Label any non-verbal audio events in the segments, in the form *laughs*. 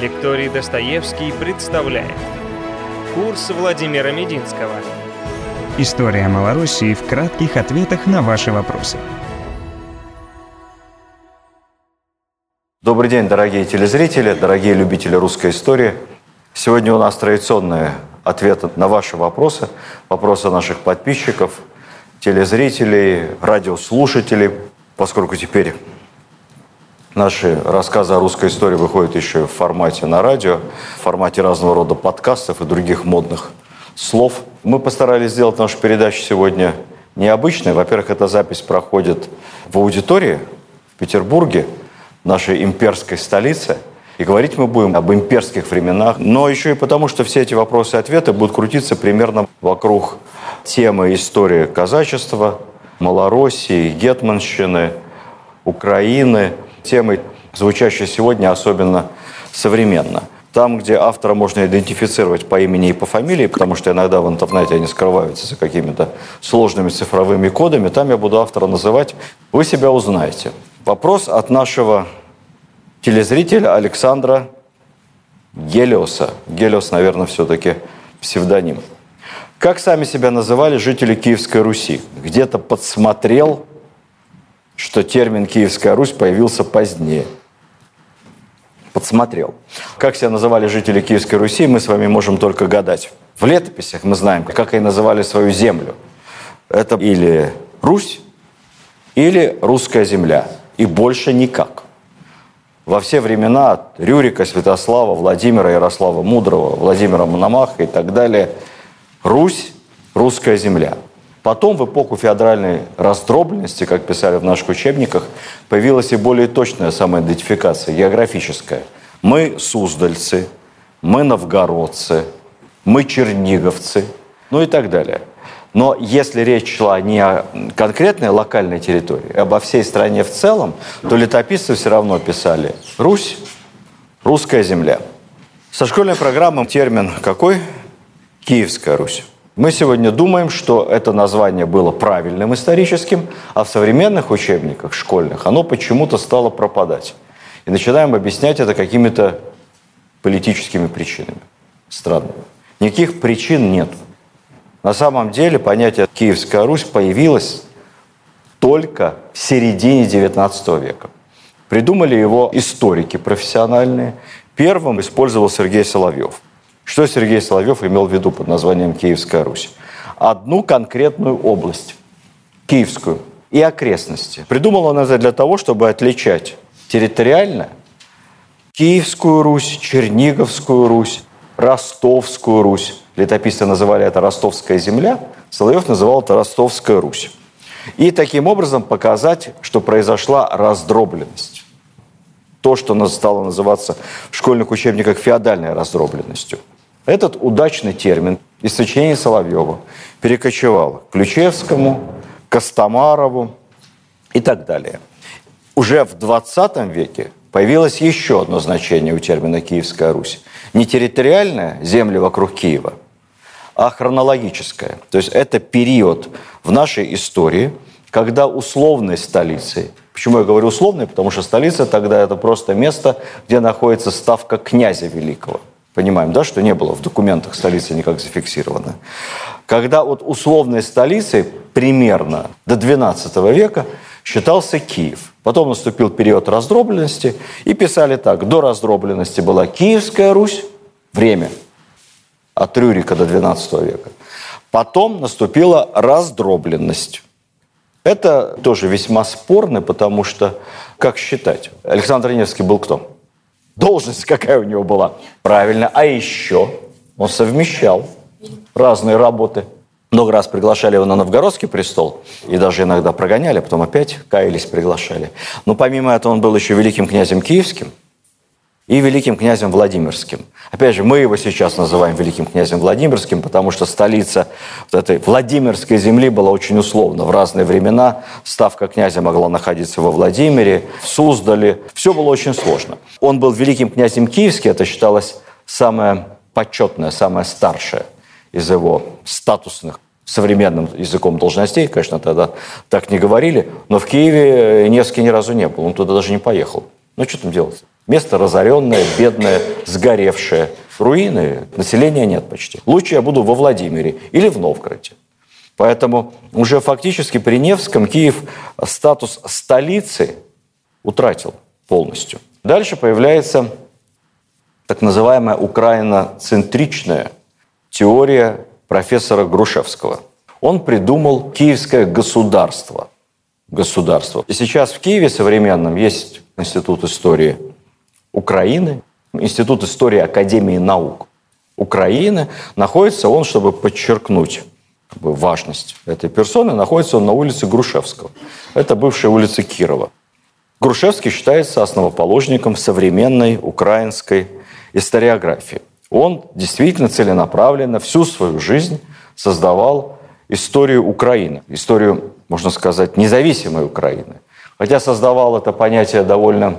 Лекторий Достоевский представляет Курс Владимира Мединского История Малороссии в кратких ответах на ваши вопросы. Добрый день, дорогие телезрители, дорогие любители русской истории. Сегодня у нас традиционные ответы на ваши вопросы, вопросы наших подписчиков, телезрителей, радиослушателей, поскольку теперь Наши рассказы о русской истории выходят еще в формате на радио, в формате разного рода подкастов и других модных слов. Мы постарались сделать нашу передачу сегодня необычной. Во-первых, эта запись проходит в аудитории в Петербурге, нашей имперской столице. И говорить мы будем об имперских временах, но еще и потому, что все эти вопросы и ответы будут крутиться примерно вокруг темы истории казачества, Малороссии, Гетманщины, Украины – темой, звучащей сегодня особенно современно. Там, где автора можно идентифицировать по имени и по фамилии, потому что иногда в интернете они скрываются за какими-то сложными цифровыми кодами, там я буду автора называть, вы себя узнаете. Вопрос от нашего телезрителя Александра Гелиоса. Гелиос, наверное, все-таки псевдоним. Как сами себя называли жители Киевской Руси? Где-то подсмотрел что термин «Киевская Русь» появился позднее. Подсмотрел. Как себя называли жители Киевской Руси, мы с вами можем только гадать. В летописях мы знаем, как они называли свою землю. Это или Русь, или русская земля. И больше никак. Во все времена от Рюрика, Святослава, Владимира, Ярослава Мудрого, Владимира Мономаха и так далее, Русь – русская земля – Потом, в эпоху феодальной раздробленности, как писали в наших учебниках, появилась и более точная самоидентификация, географическая. Мы суздальцы, мы новгородцы, мы черниговцы, ну и так далее. Но если речь шла не о конкретной локальной территории, а обо всей стране в целом, то летописцы все равно писали «Русь», «Русская земля». Со школьной программы термин какой? Киевская Русь. Мы сегодня думаем, что это название было правильным историческим, а в современных учебниках школьных оно почему-то стало пропадать. И начинаем объяснять это какими-то политическими причинами. Странными. Никаких причин нет. На самом деле понятие «Киевская Русь» появилось только в середине XIX века. Придумали его историки профессиональные. Первым использовал Сергей Соловьев – что Сергей Соловьев имел в виду под названием Киевская Русь? Одну конкретную область, Киевскую, и окрестности. Придумал он это для того, чтобы отличать территориально Киевскую Русь, Черниговскую Русь, Ростовскую Русь. Летописцы называли это Ростовская земля, Соловьев называл это Ростовская Русь. И таким образом показать, что произошла раздробленность. То, что стало называться в школьных учебниках феодальной раздробленностью – этот удачный термин из сочинений Соловьева перекочевал к Ключевскому, Костомарову и так далее. Уже в 20 веке появилось еще одно значение у термина «Киевская Русь». Не территориальная, земли вокруг Киева, а хронологическая. То есть это период в нашей истории, когда условной столицей, почему я говорю условной, потому что столица тогда это просто место, где находится ставка князя великого – Понимаем, да, что не было в документах столицы никак зафиксировано. Когда вот условной столицей примерно до XII века считался Киев. Потом наступил период раздробленности, и писали так. До раздробленности была Киевская Русь, время от Рюрика до XII века. Потом наступила раздробленность. Это тоже весьма спорно, потому что, как считать, Александр Невский был кто? Должность какая у него была? Правильно. А еще он совмещал разные работы. Много раз приглашали его на новгородский престол, и даже иногда прогоняли, потом опять каялись, приглашали. Но помимо этого он был еще великим князем киевским, и великим князем Владимирским. Опять же, мы его сейчас называем великим князем Владимирским, потому что столица вот этой Владимирской земли была очень условна. В разные времена ставка князя могла находиться во Владимире, в Суздале. Все было очень сложно. Он был великим князем Киевским, это считалось самое почетное, самое старшее из его статусных современным языком должностей, конечно, тогда так не говорили, но в Киеве Невский ни разу не был, он туда даже не поехал. Ну, что там делать? Место разоренное, бедное, сгоревшее. Руины, населения нет почти. Лучше я буду во Владимире или в Новгороде. Поэтому уже фактически при Невском Киев статус столицы утратил полностью. Дальше появляется так называемая украиноцентричная теория профессора Грушевского. Он придумал киевское государство. Государство. И сейчас в Киеве современном есть Институт истории Украины, Институт истории Академии наук Украины. Находится он, чтобы подчеркнуть как бы, важность этой персоны, находится он на улице Грушевского. Это бывшая улица Кирова. Грушевский считается основоположником современной украинской историографии. Он действительно целенаправленно всю свою жизнь создавал историю Украины, историю, можно сказать, независимой Украины. Хотя создавал это понятие довольно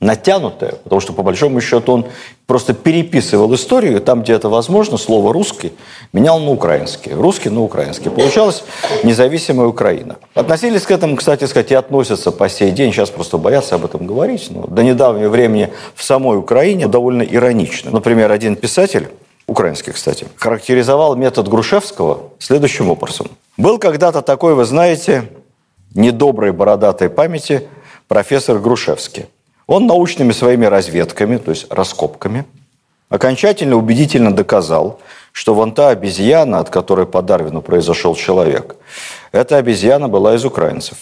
натянутое, потому что, по большому счету, он просто переписывал историю, там, где это возможно, слово «русский» менял на украинский, русский на украинский. Получалась независимая Украина. Относились к этому, кстати сказать, и относятся по сей день, сейчас просто боятся об этом говорить, но до недавнего времени в самой Украине довольно иронично. Например, один писатель, украинский, кстати, характеризовал метод Грушевского следующим образом. Был когда-то такой, вы знаете, недоброй бородатой памяти профессор Грушевский. Он научными своими разведками, то есть раскопками, окончательно убедительно доказал, что вон та обезьяна, от которой по Дарвину произошел человек, эта обезьяна была из украинцев.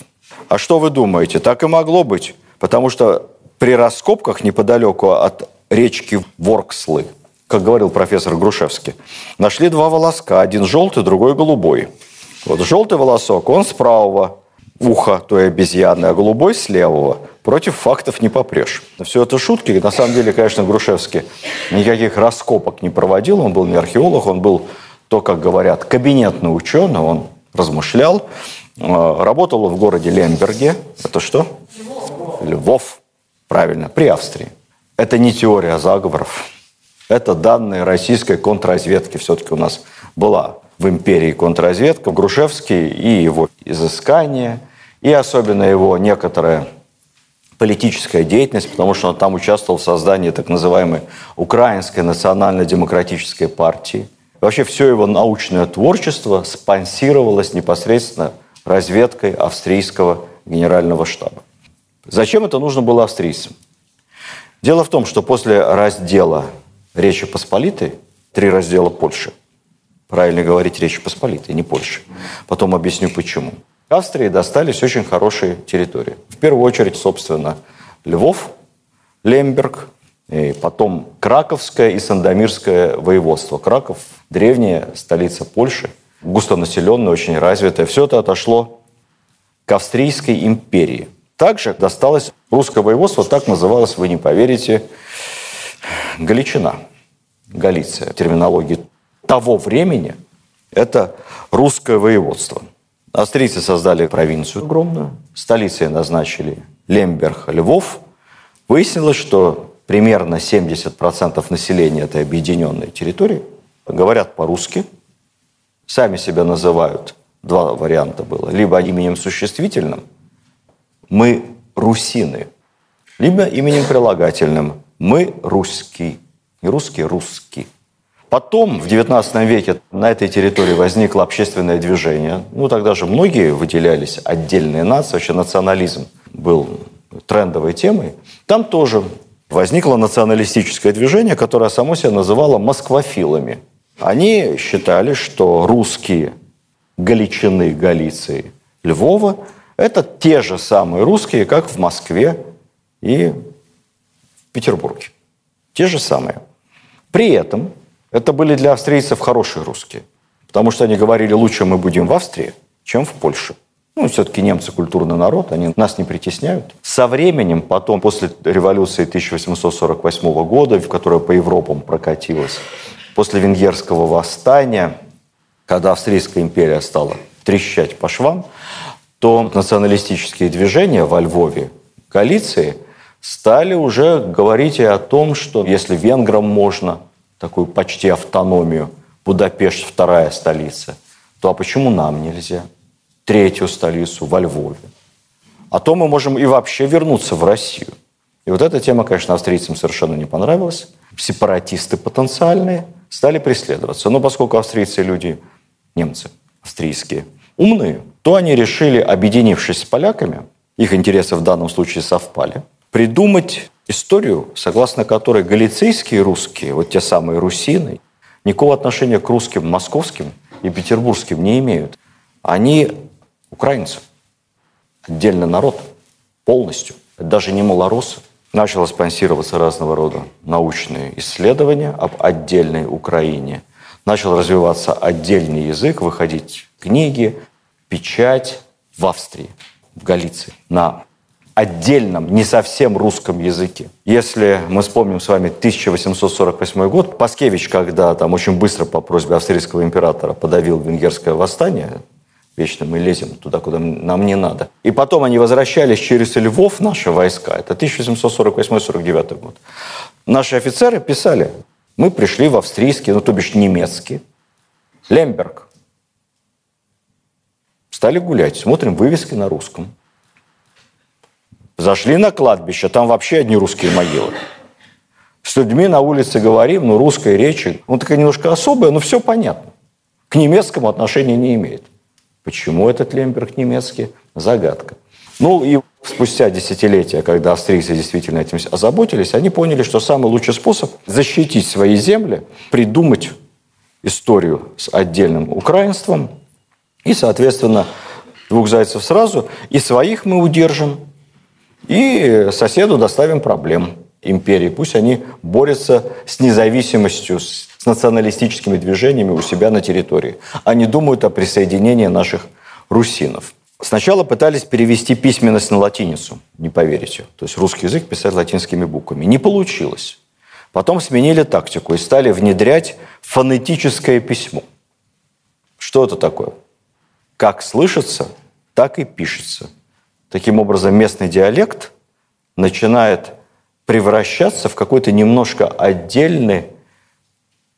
А что вы думаете? Так и могло быть, потому что при раскопках неподалеку от речки Воркслы, как говорил профессор Грушевский, нашли два волоска, один желтый, другой голубой. Вот желтый волосок, он с правого уха той обезьяны, а голубой с левого – против фактов не попрешь. Все это шутки. На самом деле, конечно, Грушевский никаких раскопок не проводил. Он был не археолог, он был, то, как говорят, кабинетный ученый. Он размышлял. Э, работал в городе Лемберге. Это что? Львов. Львов. Правильно, при Австрии. Это не теория заговоров. Это данные российской контрразведки. Все-таки у нас была в империи контрразведка. Грушевский и его изыскания, и особенно его некоторое политическая деятельность, потому что он там участвовал в создании так называемой Украинской национально-демократической партии. Вообще все его научное творчество спонсировалось непосредственно разведкой австрийского генерального штаба. Зачем это нужно было австрийцам? Дело в том, что после раздела Речи Посполитой, три раздела Польши, правильно говорить Речи Посполитой, не Польши, потом объясню почему – Австрии достались очень хорошие территории. В первую очередь, собственно, Львов, Лемберг, и потом Краковское и Сандомирское воеводство. Краков – древняя столица Польши, густонаселенная, очень развитая. Все это отошло к Австрийской империи. Также досталось русское воеводство, так называлось, вы не поверите, Галичина, Галиция. Терминологии того времени – это русское воеводство – Австрийцы создали провинцию огромную, столицей назначили Лемберг, Львов. Выяснилось, что примерно 70% населения этой объединенной территории говорят по-русски, сами себя называют, два варианта было, либо именем существительным «мы русины», либо именем прилагательным «мы русский», не русский, русский. Потом, в XIX веке, на этой территории возникло общественное движение. Ну, тогда же многие выделялись, отдельные нации, вообще национализм был трендовой темой. Там тоже возникло националистическое движение, которое само себя называло москвофилами. Они считали, что русские Галичины, Галиции, Львова – это те же самые русские, как в Москве и в Петербурге. Те же самые. При этом это были для австрийцев хорошие русские, потому что они говорили, лучше мы будем в Австрии, чем в Польше. Ну, все-таки немцы культурный народ, они нас не притесняют. Со временем, потом, после революции 1848 года, в которая по Европам прокатилась, после венгерского восстания, когда Австрийская империя стала трещать по швам, то националистические движения во Львове, Галиции, стали уже говорить и о том, что если венграм можно, такую почти автономию, Будапешт вторая столица, то а почему нам нельзя? Третью столицу во Львове. А то мы можем и вообще вернуться в Россию. И вот эта тема, конечно, австрийцам совершенно не понравилась. Сепаратисты потенциальные стали преследоваться. Но поскольку австрийцы люди, немцы австрийские, умные, то они решили, объединившись с поляками, их интересы в данном случае совпали, придумать историю, согласно которой галицийские русские, вот те самые русины, никакого отношения к русским московским и петербургским не имеют. Они украинцы, отдельный народ, полностью. Даже не малоросы. Начало спонсироваться разного рода научные исследования об отдельной Украине. Начал развиваться отдельный язык, выходить книги, печать в Австрии, в Галиции, на отдельном, не совсем русском языке. Если мы вспомним с вами 1848 год, Паскевич, когда там очень быстро по просьбе австрийского императора подавил венгерское восстание, вечно мы лезем туда, куда нам не надо. И потом они возвращались через Львов, наши войска, это 1748-49 год. Наши офицеры писали, мы пришли в австрийский, ну то бишь немецкий, Лемберг. Стали гулять, смотрим вывески на русском. Зашли на кладбище, там вообще одни русские могилы. С людьми на улице говорим, ну, русской речи, ну, такая немножко особая, но все понятно. К немецкому отношения не имеет. Почему этот Лемберг немецкий? Загадка. Ну и спустя десятилетия, когда австрийцы действительно этим озаботились, они поняли, что самый лучший способ защитить свои земли, придумать историю с отдельным украинством и, соответственно, двух зайцев сразу, и своих мы удержим, и соседу доставим проблем империи. Пусть они борются с независимостью, с националистическими движениями у себя на территории. Они думают о присоединении наших русинов. Сначала пытались перевести письменность на латиницу, не поверите. То есть русский язык писать латинскими буквами. Не получилось. Потом сменили тактику и стали внедрять фонетическое письмо. Что это такое? Как слышится, так и пишется. Таким образом, местный диалект начинает превращаться в какой-то немножко отдельный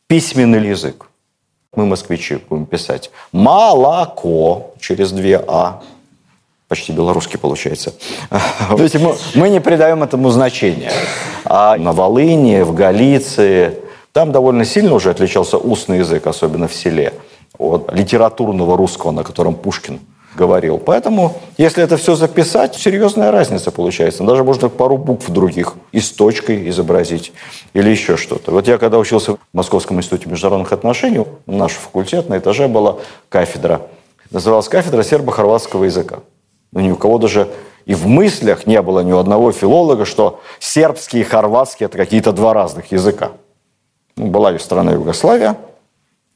письменный язык. Мы, москвичи, будем писать «молоко» через две «а». Почти белорусский получается. *laughs* То есть мы, мы не придаем этому значения. А на Волыне, в Галиции, там довольно сильно уже отличался устный язык, особенно в селе, от литературного русского, на котором Пушкин говорил. Поэтому, если это все записать, серьезная разница получается. Даже можно пару букв других и с точкой изобразить или еще что-то. Вот я когда учился в Московском институте международных отношений, наш факультет на этаже была кафедра. Называлась кафедра сербо-хорватского языка. Но ни у кого даже и в мыслях не было ни у одного филолога, что сербский и хорватский – это какие-то два разных языка. Ну, была страна Югославия,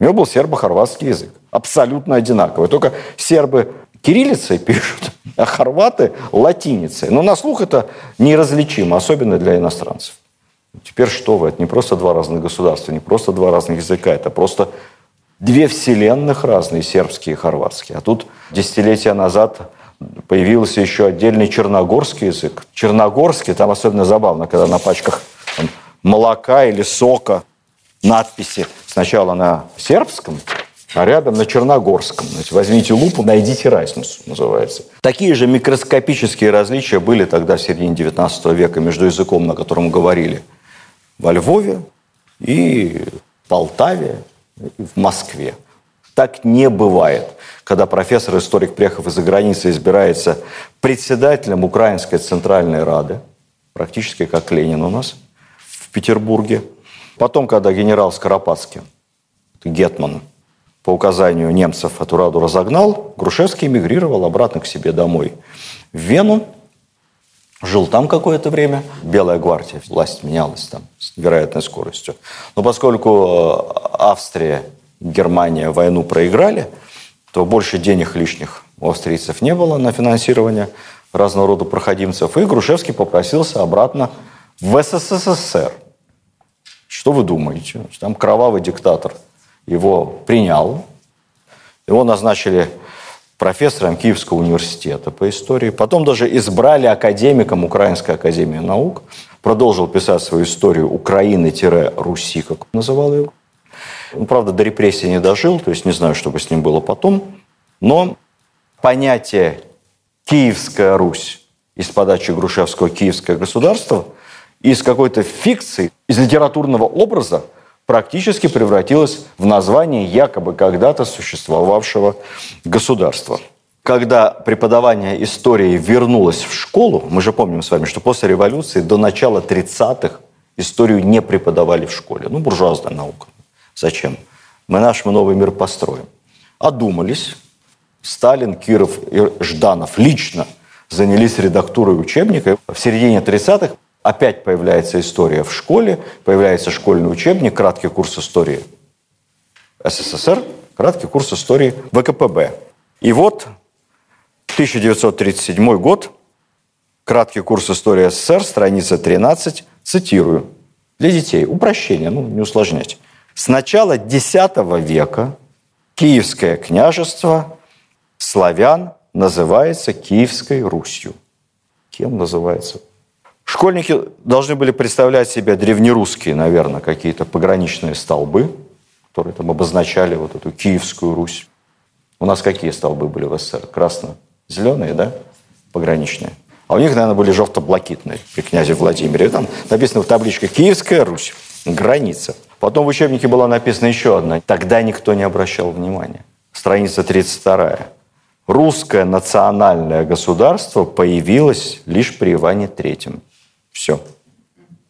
у него был сербо-хорватский язык. Абсолютно одинаковый. Только сербы кириллицей пишут, а хорваты латиницей. Но на слух это неразличимо, особенно для иностранцев. Теперь что вы? Это не просто два разных государства, не просто два разных языка, это просто две вселенных разные, сербские и хорватские. А тут десятилетия назад появился еще отдельный черногорский язык. Черногорский, там особенно забавно, когда на пачках молока или сока надписи сначала на сербском, а рядом на Черногорском. Значит, возьмите лупу, найдите разницу, называется. Такие же микроскопические различия были тогда в середине 19 века между языком, на котором говорили во Львове и Полтаве, и в Москве. Так не бывает, когда профессор-историк, приехав из-за границы, избирается председателем Украинской Центральной Рады, практически как Ленин у нас в Петербурге. Потом, когда генерал Скоропадский, Гетман, по указанию немцев эту раду разогнал, Грушевский эмигрировал обратно к себе домой в Вену, жил там какое-то время. Белая гвардия, власть менялась там с невероятной скоростью. Но поскольку э, Австрия Германия войну проиграли, то больше денег лишних у австрийцев не было на финансирование разного рода проходимцев. И Грушевский попросился обратно в СССР. Что вы думаете? Там кровавый диктатор – его принял. Его назначили профессором Киевского университета по истории. Потом даже избрали академиком Украинской академии наук. Продолжил писать свою историю Украины-Руси, как называл его. Он, правда, до репрессий не дожил, то есть не знаю, что бы с ним было потом. Но понятие «Киевская Русь» из подачи Грушевского «Киевское государство» из какой-то фикции, из литературного образа практически превратилась в название якобы когда-то существовавшего государства. Когда преподавание истории вернулось в школу, мы же помним с вами, что после революции до начала 30-х историю не преподавали в школе. Ну, буржуазная наука. Зачем? Мы наш новый мир построим. Одумались. Сталин, Киров и Жданов лично занялись редактурой учебника. В середине 30-х опять появляется история в школе, появляется школьный учебник, краткий курс истории СССР, краткий курс истории ВКПБ. И вот 1937 год, краткий курс истории СССР, страница 13, цитирую, для детей, упрощение, ну, не усложнять. С начала X века Киевское княжество славян называется Киевской Русью. Кем называется? Школьники должны были представлять себе древнерусские, наверное, какие-то пограничные столбы, которые там обозначали вот эту Киевскую Русь. У нас какие столбы были в СССР? Красно-зеленые, да? Пограничные. А у них, наверное, были желто-блакитные при князе Владимире. И там написано в табличке «Киевская Русь». Граница. Потом в учебнике была написана еще одна. Тогда никто не обращал внимания. Страница 32 русское национальное государство появилось лишь при Иване Третьем. Все.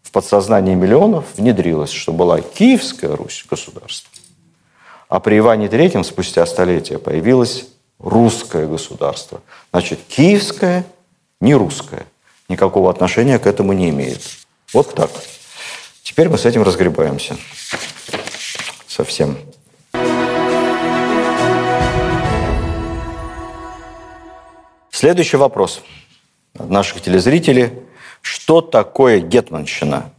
В подсознании миллионов внедрилось, что была Киевская Русь государство. А при Иване Третьем спустя столетия появилось русское государство. Значит, киевское, не русское. Никакого отношения к этому не имеет. Вот так. Теперь мы с этим разгребаемся. Совсем. Следующий вопрос от наших телезрителей. Что такое гетманщина?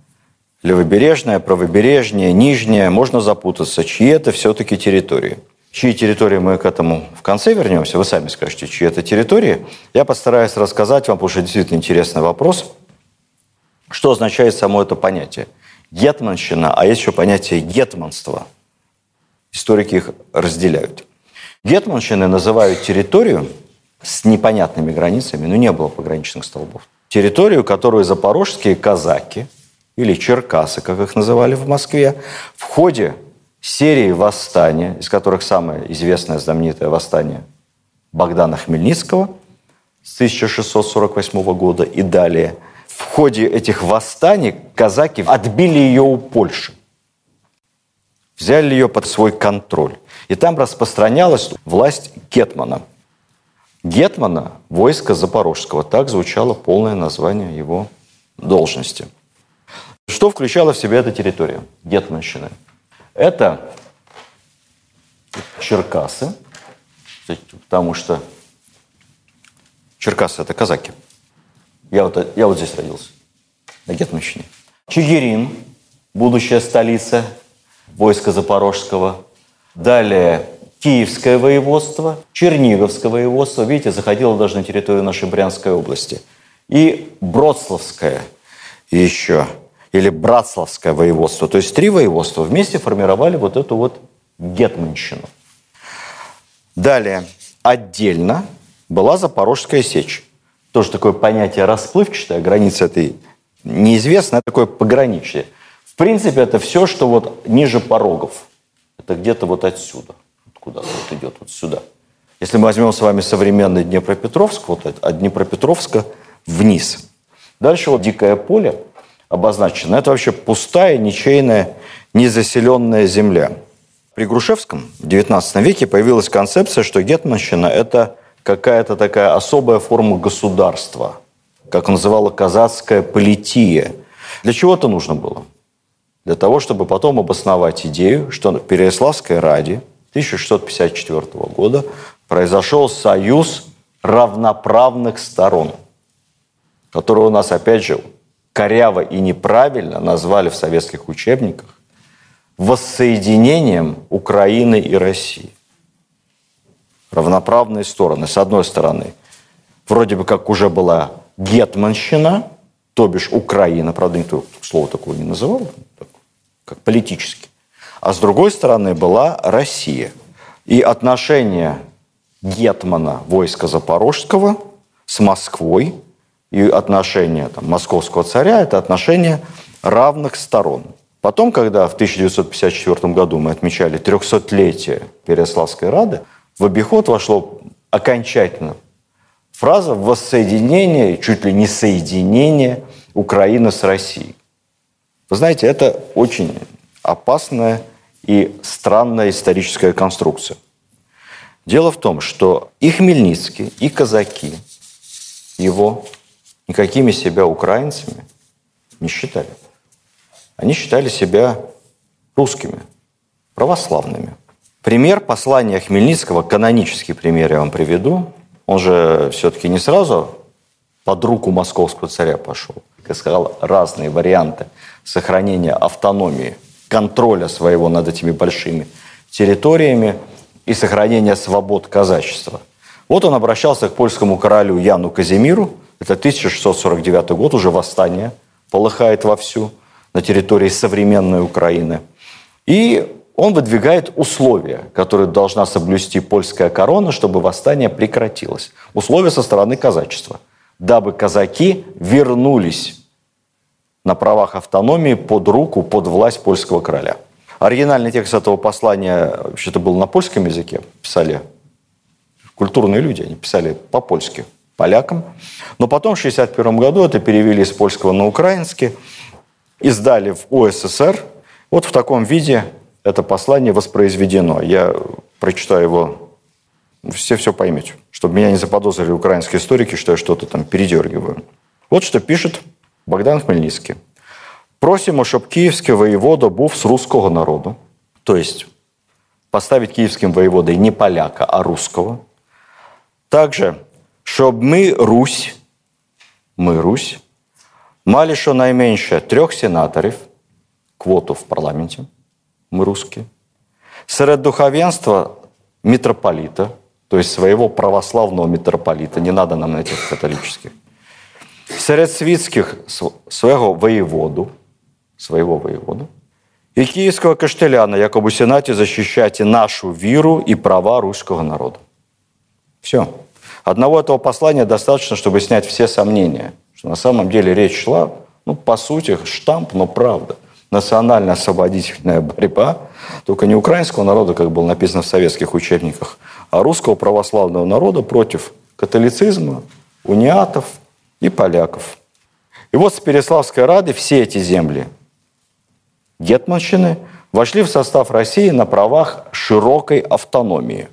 Левобережная, правобережная, нижняя. Можно запутаться, чьи это все-таки территории. Чьи территории мы к этому в конце вернемся. Вы сами скажете, чьи это территории. Я постараюсь рассказать вам, потому что действительно интересный вопрос. Что означает само это понятие? Гетманщина, а есть еще понятие гетманства. Историки их разделяют. Гетманщины называют территорию, с непонятными границами, но не было пограничных столбов. Территорию, которую запорожские казаки, или черкасы, как их называли в Москве, в ходе серии восстания, из которых самое известное знаменитое восстание Богдана Хмельницкого с 1648 года и далее, в ходе этих восстаний казаки отбили ее у Польши. Взяли ее под свой контроль. И там распространялась власть Кетмана – Гетмана войска Запорожского. Так звучало полное название его должности. Что включала в себя эта территория Гетманщины? Это Черкасы, потому что Черкасы – это казаки. Я вот, я вот здесь родился, на Гетманщине. Чигирин, будущая столица войска Запорожского. Далее Киевское воеводство, Черниговское воеводство, видите, заходило даже на территорию нашей Брянской области, и Бродславское еще, или Братславское воеводство. То есть три воеводства вместе формировали вот эту вот гетманщину. Далее, отдельно была Запорожская сечь. Тоже такое понятие расплывчатое, граница этой неизвестная, такое пограничье. В принципе, это все, что вот ниже порогов. Это где-то вот отсюда куда-то вот идет вот сюда. Если мы возьмем с вами современный Днепропетровск, вот от Днепропетровска вниз. Дальше вот дикое поле обозначено. Это вообще пустая, ничейная, незаселенная земля. При Грушевском в XIX веке появилась концепция, что гетманщина – это какая-то такая особая форма государства, как называла казацкая полития. Для чего это нужно было? Для того, чтобы потом обосновать идею, что Переяславская Ради – 1654 года произошел союз равноправных сторон, который у нас, опять же, коряво и неправильно назвали в советских учебниках воссоединением Украины и России. Равноправные стороны. С одной стороны, вроде бы как уже была гетманщина, то бишь Украина, правда, никто слова такого не называл, как политически. А с другой стороны была Россия. И отношения Гетмана войска Запорожского с Москвой и отношения там, московского царя – это отношения равных сторон. Потом, когда в 1954 году мы отмечали 300-летие Переславской Рады, в обиход вошло окончательно фраза «воссоединение», чуть ли не соединение Украины с Россией. Вы знаете, это очень опасная и странная историческая конструкция. Дело в том, что и Хмельницкий, и казаки его никакими себя украинцами не считали. Они считали себя русскими, православными. Пример послания Хмельницкого, канонический пример я вам приведу. Он же все-таки не сразу под руку московского царя пошел. Искал разные варианты сохранения автономии, контроля своего над этими большими территориями и сохранения свобод казачества. Вот он обращался к польскому королю Яну Казимиру, это 1649 год, уже восстание полыхает вовсю на территории современной Украины. И он выдвигает условия, которые должна соблюсти польская корона, чтобы восстание прекратилось. Условия со стороны казачества. Дабы казаки вернулись на правах автономии под руку, под власть польского короля. Оригинальный текст этого послания вообще-то был на польском языке. Писали культурные люди, они писали по-польски полякам. Но потом в 1961 году это перевели с польского на украинский, издали в УССР. Вот в таком виде это послание воспроизведено. Я прочитаю его, все все поймете, чтобы меня не заподозрили украинские историки, что я что-то там передергиваю. Вот что пишет Богдан Хмельницкий. Просимо, щоб київський воєвода був з руського народу, то есть поставить киевским воеводой не поляка, а русского. Также, щоб ми, Русь, ми, Русь, мали щонайменше трьох сенаторів, квоту в парламенті, ми русські, серед духовенства митрополита, то есть своего православного митрополита, не надо нам этих католических, серед світських свого воєводу, своего воеводу, и киевского каштеляна, якобы в Сенате защищайте нашу веру и права русского народа. Все. Одного этого послания достаточно, чтобы снять все сомнения, что на самом деле речь шла, ну, по сути, штамп, но правда. Национально-освободительная борьба, только не украинского народа, как было написано в советских учебниках, а русского православного народа против католицизма, униатов и поляков. И вот с Переславской Рады все эти земли Гетманщины вошли в состав России на правах широкой автономии.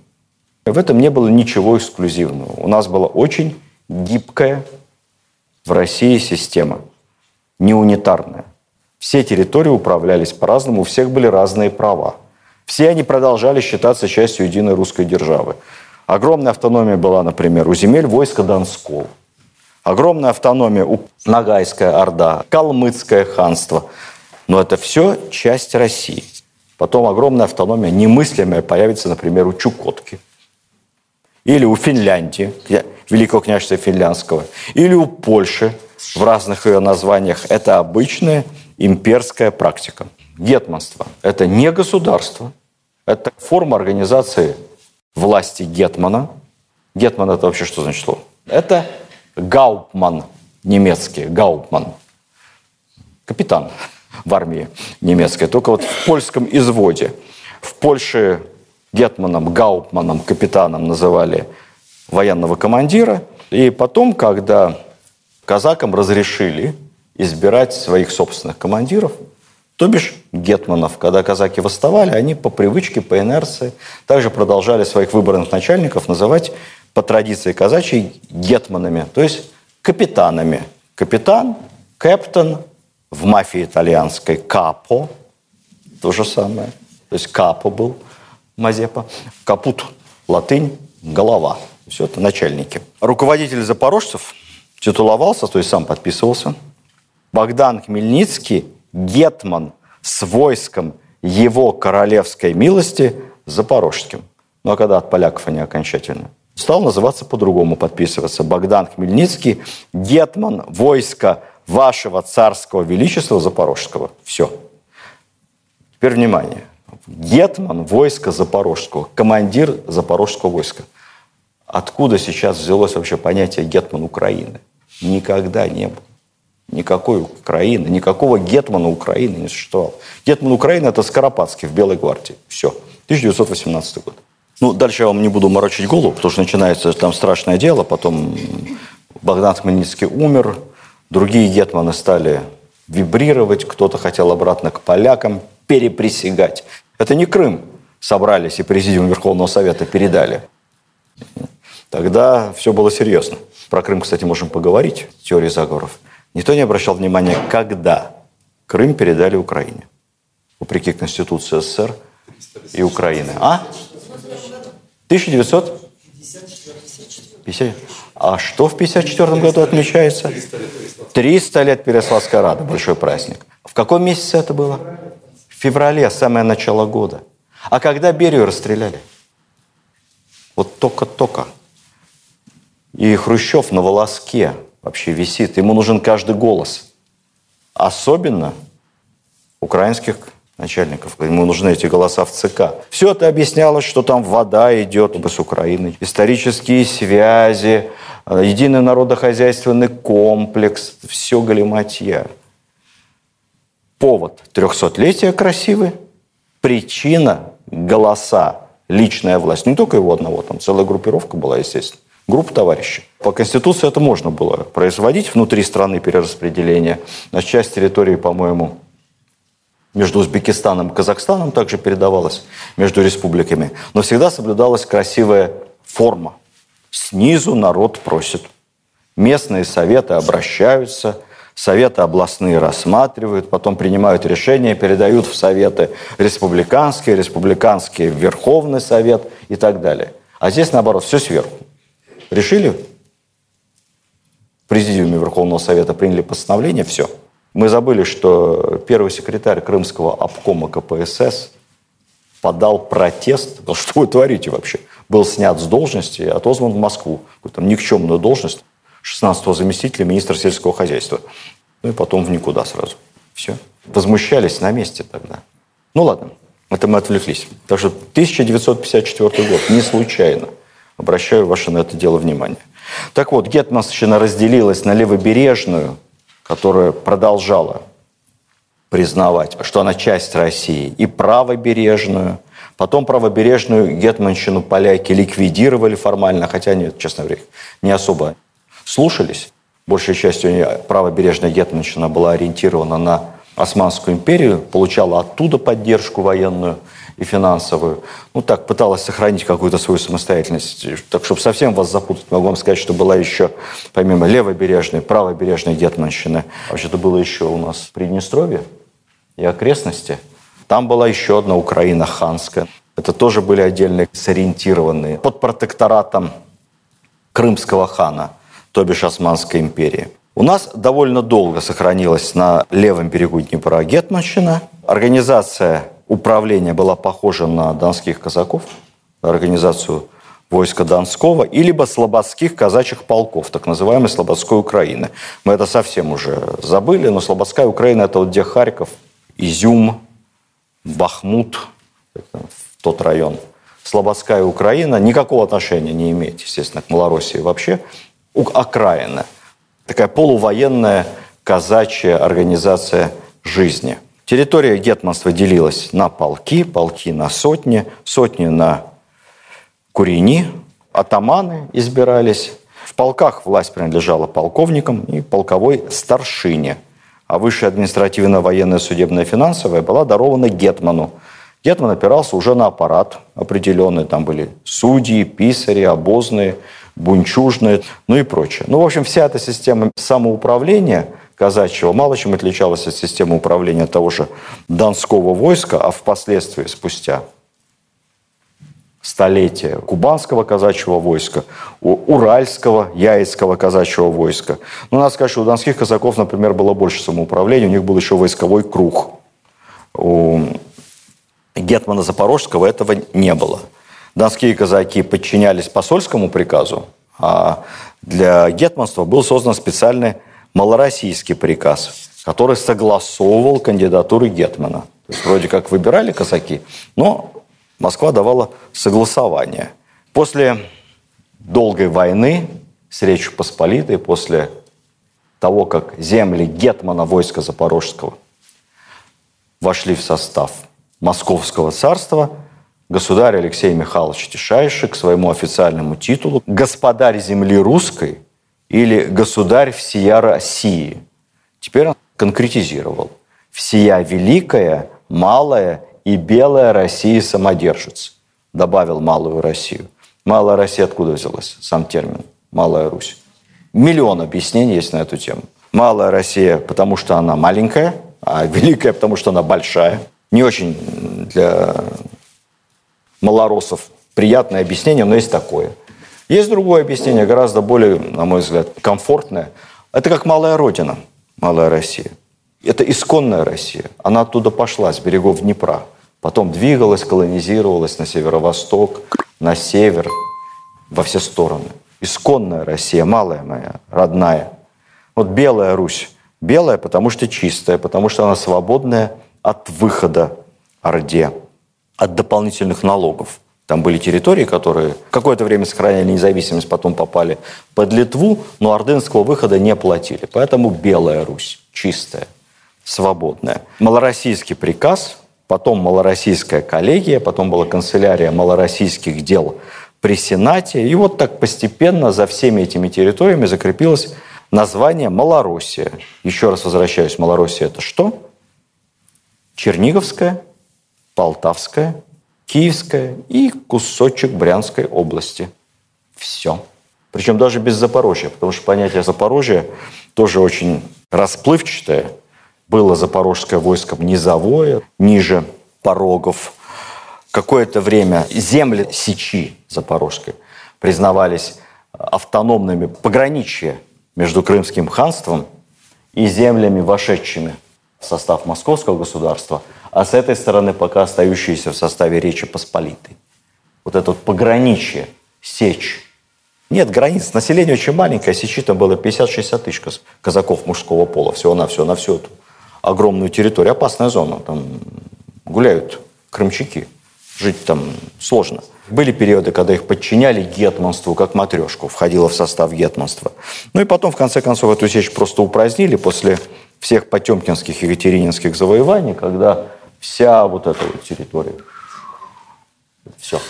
В этом не было ничего эксклюзивного. У нас была очень гибкая в России система, не унитарная. Все территории управлялись по-разному, у всех были разные права. Все они продолжали считаться частью единой русской державы. Огромная автономия была, например, у земель войска Донского. Огромная автономия у Ногайская Орда, Калмыцкое ханство – но это все часть России. Потом огромная автономия, немыслимая, появится, например, у Чукотки. Или у Финляндии, Великого княжества Финляндского. Или у Польши в разных ее названиях. Это обычная имперская практика. Гетманство – это не государство, это форма организации власти гетмана. Гетман – это вообще что значит слово? Это гаупман немецкий, гаупман, капитан в армии немецкой, только вот в польском изводе. В Польше гетманом, гаупманом, капитаном называли военного командира. И потом, когда казакам разрешили избирать своих собственных командиров, то бишь гетманов, когда казаки восставали, они по привычке, по инерции также продолжали своих выборных начальников называть по традиции казачьей гетманами, то есть капитанами. Капитан, кэптон, в мафии итальянской капо, то же самое. То есть капо был Мазепа. Капут, латынь, голова. Все это начальники. Руководитель запорожцев титуловался, то есть сам подписывался. Богдан Хмельницкий, гетман с войском его королевской милости запорожским. Ну а когда от поляков они окончательно? Стал называться по-другому, подписываться. Богдан Хмельницкий, гетман войска вашего царского величества Запорожского. Все. Теперь внимание. Гетман войска Запорожского, командир Запорожского войска. Откуда сейчас взялось вообще понятие гетман Украины? Никогда не было. Никакой Украины, никакого гетмана Украины не существовало. Гетман Украины – это Скоропадский в Белой гвардии. Все. 1918 год. Ну, дальше я вам не буду морочить голову, потому что начинается там страшное дело. Потом Богдан Хмельницкий умер, другие гетманы стали вибрировать, кто-то хотел обратно к полякам переприсягать. Это не Крым собрались и Президиум Верховного Совета передали. Тогда все было серьезно. Про Крым, кстати, можем поговорить, теории заговоров. Никто не обращал внимания, когда Крым передали Украине. Вопреки Конституции СССР и Украины. А? 1950? А что в 1954 году отмечается? 300 лет Переславской Рады, большой праздник. В каком месяце это было? В феврале, самое начало года. А когда Берию расстреляли? Вот только-только. И Хрущев на волоске вообще висит. Ему нужен каждый голос. Особенно украинских начальников. Ему нужны эти голоса в ЦК. Все это объяснялось, что там вода идет с Украины. Исторические связи, единый народохозяйственный комплекс. Все галиматья. Повод трехсотлетия красивый. Причина – голоса, личная власть. Не только его одного, там целая группировка была, естественно групп товарищей. По Конституции это можно было производить внутри страны перераспределение. На часть территории, по-моему, между Узбекистаном и Казахстаном также передавалась между республиками. Но всегда соблюдалась красивая форма. Снизу народ просит. Местные советы обращаются, советы областные рассматривают, потом принимают решения, передают в советы республиканские, республиканские Верховный Совет и так далее. А здесь, наоборот, все сверху. Решили? В Президиуме Верховного Совета приняли постановление, все. Мы забыли, что первый секретарь Крымского обкома КПСС подал протест. Что вы творите вообще? Был снят с должности и отозван в Москву. Какую-то никчемную должность 16-го заместителя министра сельского хозяйства. Ну и потом в никуда сразу. Все. Возмущались на месте тогда. Ну ладно, это мы отвлеклись. Так что 1954 год, не случайно. Обращаю ваше на это дело внимание. Так вот, Гетманщина разделилась на левобережную, которая продолжала признавать, что она часть России, и правобережную. Потом правобережную Гетманщину поляки ликвидировали формально, хотя они, честно говоря, не особо слушались. Большей частью правобережная Гетманщина была ориентирована на Османскую империю, получала оттуда поддержку военную – и финансовую. Ну так, пыталась сохранить какую-то свою самостоятельность. Так, чтобы совсем вас запутать, могу вам сказать, что была еще, помимо левобережной, правобережной Гетманщины, вообще-то было еще у нас Приднестровье и окрестности. Там была еще одна Украина ханская. Это тоже были отдельные сориентированные под протекторатом крымского хана, то бишь Османской империи. У нас довольно долго сохранилась на левом берегу Днепра Гетманщина. Организация управление была похожа на донских казаков, организацию войска Донского, и либо слободских казачьих полков, так называемой Слободской Украины. Мы это совсем уже забыли, но Слободская Украина – это вот где Харьков, Изюм, Бахмут, тот район. Слободская Украина никакого отношения не имеет, естественно, к Малороссии вообще. Окраина. Такая полувоенная казачья организация жизни – Территория гетманства делилась на полки, полки на сотни, сотни на курени, атаманы избирались. В полках власть принадлежала полковникам и полковой старшине, а высшая административно-военная, судебная, финансовая была дарована гетману. Гетман опирался уже на аппарат определенный. Там были судьи, писари, обозные, бунчужные, ну и прочее. Ну, в общем, вся эта система самоуправления – казачьего мало чем отличалась от системы управления того же Донского войска, а впоследствии, спустя столетия кубанского казачьего войска, уральского, яицкого казачьего войска. Но надо сказать, что у донских казаков, например, было больше самоуправления, у них был еще войсковой круг. У Гетмана Запорожского этого не было. Донские казаки подчинялись посольскому приказу, а для гетманства был создан специальный малороссийский приказ, который согласовывал кандидатуры Гетмана. То есть вроде как выбирали казаки, но Москва давала согласование. После долгой войны с Речью Посполитой, после того, как земли Гетмана войска Запорожского вошли в состав Московского царства, государь Алексей Михайлович Тишайший к своему официальному титулу «Господарь земли русской» или «Государь всея России». Теперь он конкретизировал. «Всея великая, малая и белая Россия самодержится», добавил «малую Россию». Малая Россия откуда взялась? Сам термин. Малая Русь. Миллион объяснений есть на эту тему. Малая Россия, потому что она маленькая, а великая, потому что она большая. Не очень для малоросов приятное объяснение, но есть такое. Есть другое объяснение, гораздо более, на мой взгляд, комфортное. Это как малая родина, малая Россия. Это исконная Россия. Она оттуда пошла, с берегов Днепра. Потом двигалась, колонизировалась на северо-восток, на север, во все стороны. Исконная Россия, малая моя, родная. Вот белая Русь. Белая, потому что чистая, потому что она свободная от выхода Орде, от дополнительных налогов. Там были территории, которые какое-то время сохраняли независимость, потом попали под Литву, но ордынского выхода не платили. Поэтому Белая Русь, чистая, свободная. Малороссийский приказ, потом малороссийская коллегия, потом была канцелярия малороссийских дел при Сенате. И вот так постепенно за всеми этими территориями закрепилось название Малороссия. Еще раз возвращаюсь, Малороссия это что? Черниговская, Полтавская, Киевская и кусочек Брянской области. Все. Причем даже без Запорожья, потому что понятие Запорожья тоже очень расплывчатое. Было запорожское войско низовое, ниже порогов. Какое-то время земли Сечи Запорожской признавались автономными пограничья между Крымским ханством и землями, вошедшими в состав московского государства, а с этой стороны пока остающиеся в составе Речи Посполитой. Вот это вот пограничье, сечь. Нет границ, население очень маленькое, сечи там было 50-60 тысяч казаков мужского пола, всего на всю эту огромную территорию. Опасная зона, там гуляют крымчаки, жить там сложно. Были периоды, когда их подчиняли гетманству, как матрешку, входило в состав гетманства. Ну и потом, в конце концов, эту сечь просто упразднили после всех потемкинских и екатерининских завоеваний, когда вся вот эта вот территория, все,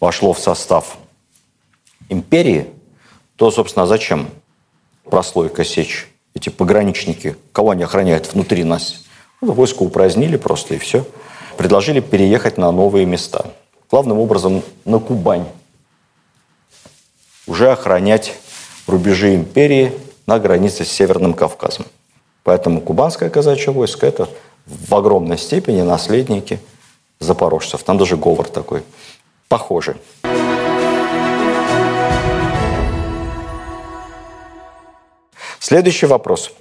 вошло в состав империи, то, собственно, зачем прослойка сечь? Эти пограничники, кого они охраняют внутри нас? Ну, войско упразднили просто и все. Предложили переехать на новые места – главным образом на Кубань. Уже охранять рубежи империи на границе с Северным Кавказом. Поэтому кубанское казачье войско – это в огромной степени наследники запорожцев. Там даже говор такой похожий. Следующий вопрос.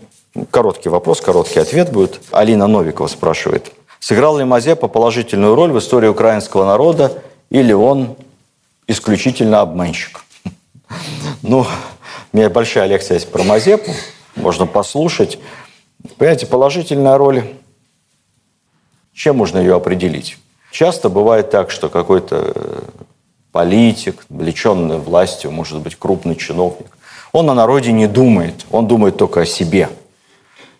Короткий вопрос, короткий ответ будет. Алина Новикова спрашивает – Сыграл ли Мазепа положительную роль в истории украинского народа, или он исключительно обманщик? *laughs* Ну, у меня большая лекция есть про Мазепу, можно послушать. Понимаете, положительная роль, чем можно ее определить? Часто бывает так, что какой-то политик, влеченный властью, может быть, крупный чиновник, он о народе не думает, он думает только о себе.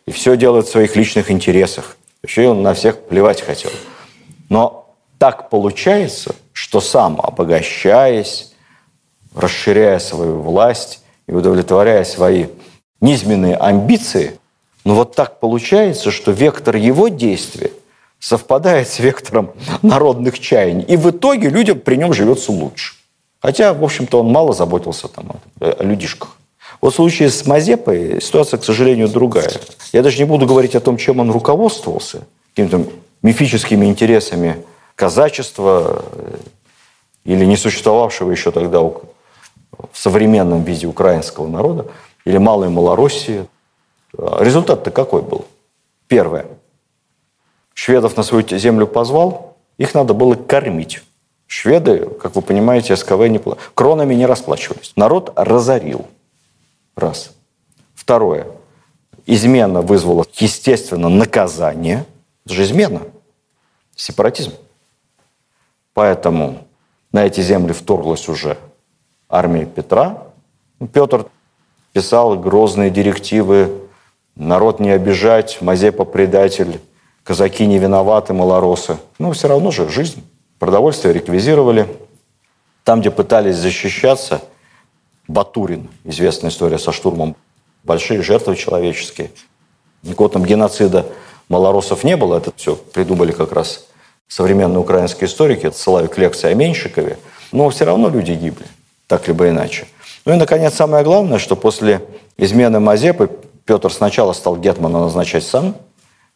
И все делает в своих личных интересах. Вообще он на всех плевать хотел. Но так получается, что сам, обогащаясь, расширяя свою власть и удовлетворяя свои низменные амбиции, но вот так получается, что вектор его действия совпадает с вектором народных чаяний. И в итоге людям при нем живется лучше. Хотя, в общем-то, он мало заботился там о, людишках. Вот в случае с Мазепой ситуация, к сожалению, другая. Я даже не буду говорить о том, чем он руководствовался, какими-то мифическими интересами казачества э, или не существовавшего еще тогда в современном виде украинского народа, или Малой Малороссии. Результат-то какой был? Первое. Шведов на свою землю позвал, их надо было кормить. Шведы, как вы понимаете, СКВ не... кронами не расплачивались. Народ разорил. Раз. Второе. Измена вызвала, естественно, наказание. Это же измена. Сепаратизм. Поэтому на эти земли вторглась уже армия Петра. Петр писал грозные директивы «народ не обижать», «Мазепа предатель», «казаки не виноваты», «малоросы». Ну, все равно же жизнь. Продовольствие реквизировали. Там, где пытались защищаться, Батурин, известная история со штурмом, большие жертвы человеческие. Никакого там геноцида малоросов не было, это все придумали как раз современные украинские историки, это ссылаю к лекции о Меньшикове, но все равно люди гибли, так либо иначе. Ну и, наконец, самое главное, что после измены Мазепы Петр сначала стал Гетмана назначать сам,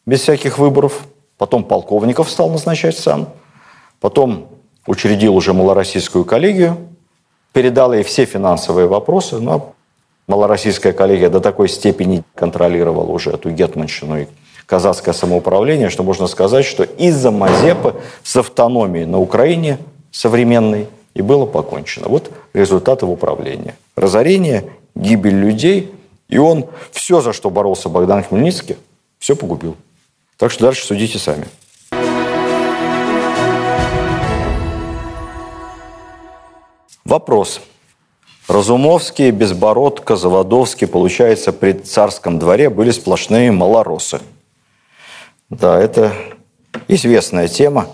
без всяких выборов, потом полковников стал назначать сам, потом учредил уже малороссийскую коллегию, передал ей все финансовые вопросы, но малороссийская коллегия до такой степени контролировала уже эту гетманщину и казахское самоуправление, что можно сказать, что из-за Мазепы с автономией на Украине современной и было покончено. Вот результат его управления. Разорение, гибель людей, и он все, за что боролся Богдан Хмельницкий, все погубил. Так что дальше судите сами. Вопрос. Разумовские, Безбородко, Заводовский, получается, при царском дворе были сплошные малоросы. Да, это известная тема.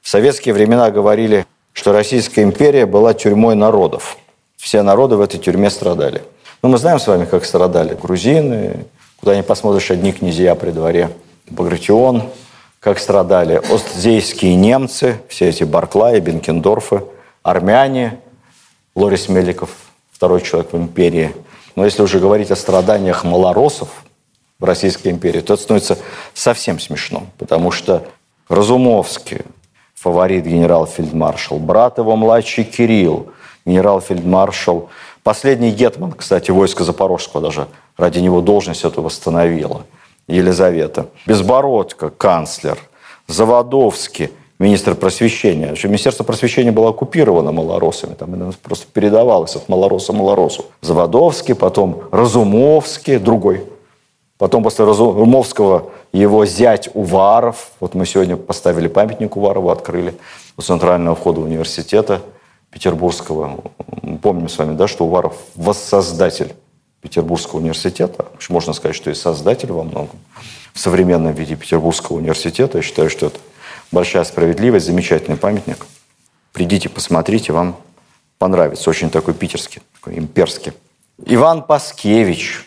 В советские времена говорили, что Российская империя была тюрьмой народов. Все народы в этой тюрьме страдали. Но мы знаем с вами, как страдали грузины, куда не посмотришь, одни князья при дворе, Багратион, как страдали остзейские немцы, все эти Барклаи, Бенкендорфы, армяне, Лорис Меликов, второй человек в империи. Но если уже говорить о страданиях малоросов в Российской империи, то это становится совсем смешно, потому что Разумовский, фаворит генерал-фельдмаршал, брат его младший Кирилл, генерал-фельдмаршал, последний гетман, кстати, войска Запорожского даже ради него должность эту восстановила, Елизавета, Безбородко, канцлер, Заводовский – министр просвещения. Министерство просвещения было оккупировано малоросами, там просто передавалось от малороса малоросу. Заводовский, потом Разумовский, другой. Потом после Разумовского его зять Уваров. Вот мы сегодня поставили памятник Уварову, открыли у центрального входа университета Петербургского. Помним с вами, да, что Уваров воссоздатель Петербургского университета. Можно сказать, что и создатель во многом. В современном виде Петербургского университета. Я считаю, что это Большая справедливость, замечательный памятник. Придите, посмотрите, вам понравится. Очень такой питерский, такой имперский. Иван Паскевич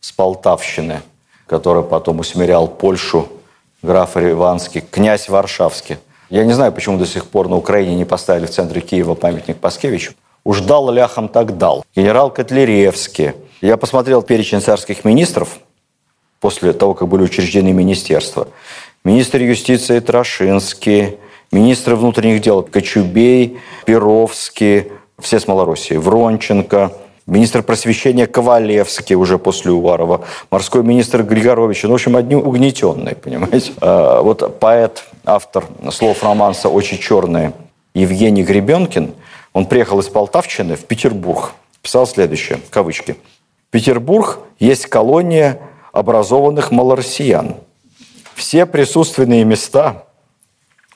с Полтавщины, который потом усмирял Польшу, граф Риванский, князь Варшавский. Я не знаю, почему до сих пор на Украине не поставили в центре Киева памятник Паскевичу. Уж дал ляхом так дал. Генерал Котляревский. Я посмотрел перечень царских министров после того, как были учреждены министерства министр юстиции Трошинский, министры внутренних дел Кочубей, Перовский, все с Малороссии, Вронченко, министр просвещения Ковалевский уже после Уварова, морской министр Григорович, ну, в общем, одни угнетенные, понимаете. А, вот поэт, автор слов романса «Очень черные» Евгений Гребенкин, он приехал из Полтавщины в Петербург, писал следующее, кавычки. «Петербург есть колония образованных малороссиян – все присутственные места,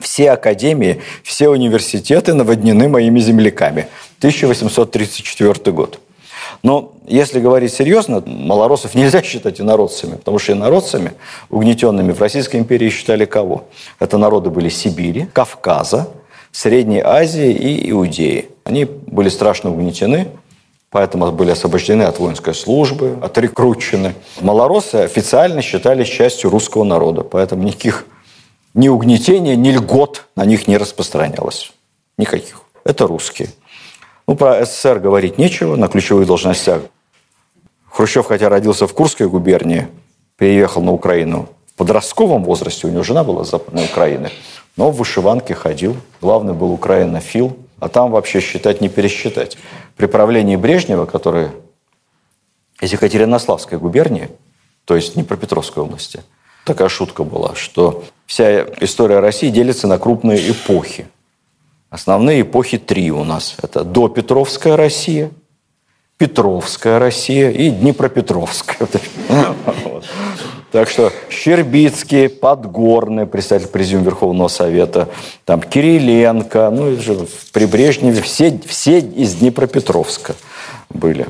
все академии, все университеты наводнены моими земляками. 1834 год. Но если говорить серьезно, малоросов нельзя считать инородцами, потому что инородцами, угнетенными в Российской империи считали кого? Это народы были Сибири, Кавказа, Средней Азии и Иудеи. Они были страшно угнетены, поэтому были освобождены от воинской службы, отрекручены. Малоросы официально считались частью русского народа, поэтому никаких ни угнетения, ни льгот на них не распространялось. Никаких. Это русские. Ну, про СССР говорить нечего, на ключевых должностях. Хрущев, хотя родился в Курской губернии, переехал на Украину в подростковом возрасте, у него жена была с Западной Украины, но в вышиванке ходил. Главный был украинофил, а там вообще считать не пересчитать. При правлении Брежнева, который из Екатеринославской губернии, то есть Днепропетровской области, такая шутка была, что вся история России делится на крупные эпохи. Основные эпохи три у нас. Это допетровская Россия, Петровская Россия и Днепропетровская. Так что Щербицкий, Подгорный, представитель Президиума Верховного Совета, там Кириленко, ну, и же при Брежневе все, все из Днепропетровска были.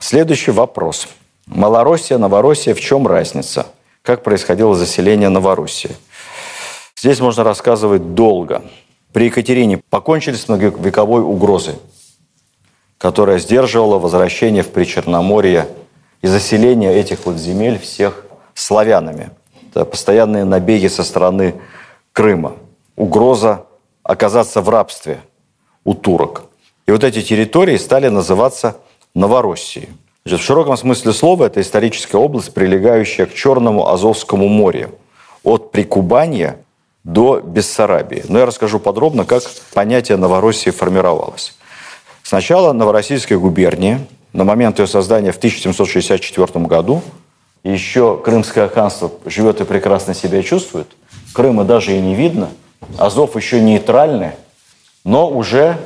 Следующий вопрос. Малороссия, Новороссия, в чем разница? Как происходило заселение Новороссии? Здесь можно рассказывать долго. При Екатерине покончили с многовековой угрозой которая сдерживала возвращение в Причерноморье и заселение этих вот земель всех славянами. Это постоянные набеги со стороны Крыма. Угроза оказаться в рабстве у турок. И вот эти территории стали называться Новороссией. Значит, в широком смысле слова это историческая область, прилегающая к Черному Азовскому морю. От Прикубанья до Бессарабии. Но я расскажу подробно, как понятие Новороссии формировалось. Сначала Новороссийская губерния, на момент ее создания в 1764 году, еще Крымское ханство живет и прекрасно себя чувствует, Крыма даже и не видно, Азов еще нейтральный, но уже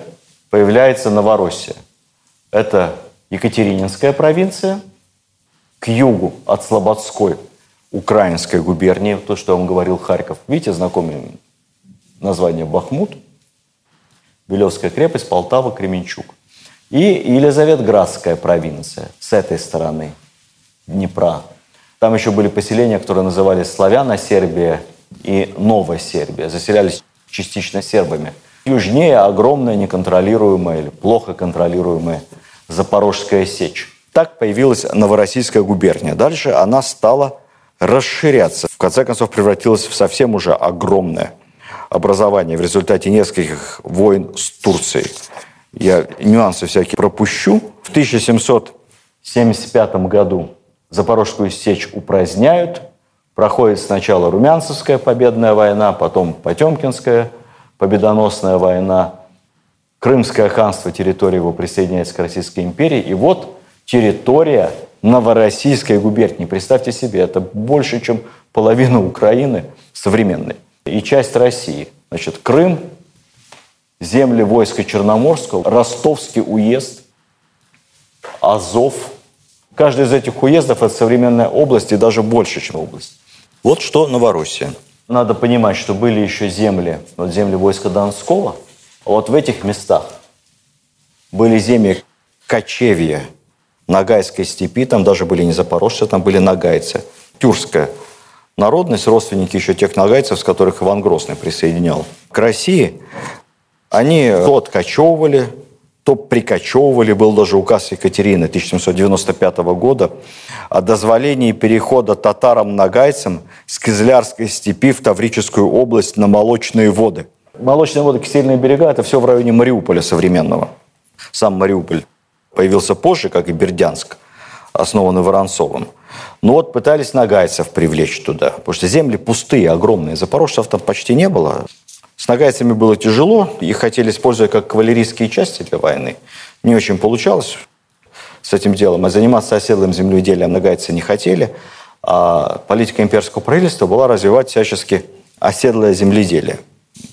появляется Новороссия. Это Екатерининская провинция, к югу от Слободской украинской губернии, то, что я вам говорил, Харьков. Видите, знакомое название Бахмут, Белевская крепость, Полтава, Кременчук. И Елизаветградская провинция с этой стороны Днепра. Там еще были поселения, которые назывались Славяно-Сербия и Новая Сербия. Заселялись частично сербами. Южнее огромная неконтролируемая или плохо контролируемая Запорожская сечь. Так появилась Новороссийская губерния. Дальше она стала расширяться. В конце концов, превратилась в совсем уже огромное образование в результате нескольких войн с Турцией. Я нюансы всякие пропущу. В 1775 году Запорожскую сечь упраздняют. Проходит сначала Румянцевская победная война, потом Потемкинская победоносная война. Крымское ханство, территория его присоединяется к Российской империи. И вот территория Новороссийской губернии. Представьте себе, это больше, чем половина Украины современной. И часть России. Значит, Крым, земли войска Черноморского, Ростовский уезд, Азов. Каждый из этих уездов – это современная область и даже больше, чем область. Вот что Новороссия. Надо понимать, что были еще земли, вот земли войска Донского. Вот в этих местах были земли кочевья, Ногайской степи, там даже были не запорожцы, там были нагайцы. Тюркская народность, родственники еще тех нагайцев, с которых Иван Грозный присоединял к России, они то откачевывали, то прикочевывали. Был даже указ Екатерины 1795 года о дозволении перехода татарам-нагайцам с Кизлярской степи в Таврическую область на молочные воды. Молочные воды, кисельные берега – это все в районе Мариуполя современного. Сам Мариуполь появился позже, как и Бердянск, основанный Воронцовым. Но вот пытались нагайцев привлечь туда, потому что земли пустые, огромные. Запорожцев там почти не было. С нагайцами было тяжело, их хотели использовать как кавалерийские части для войны. Не очень получалось с этим делом. А заниматься оседлым земледелием нагайцы не хотели. А политика имперского правительства была развивать всячески оседлое земледелие.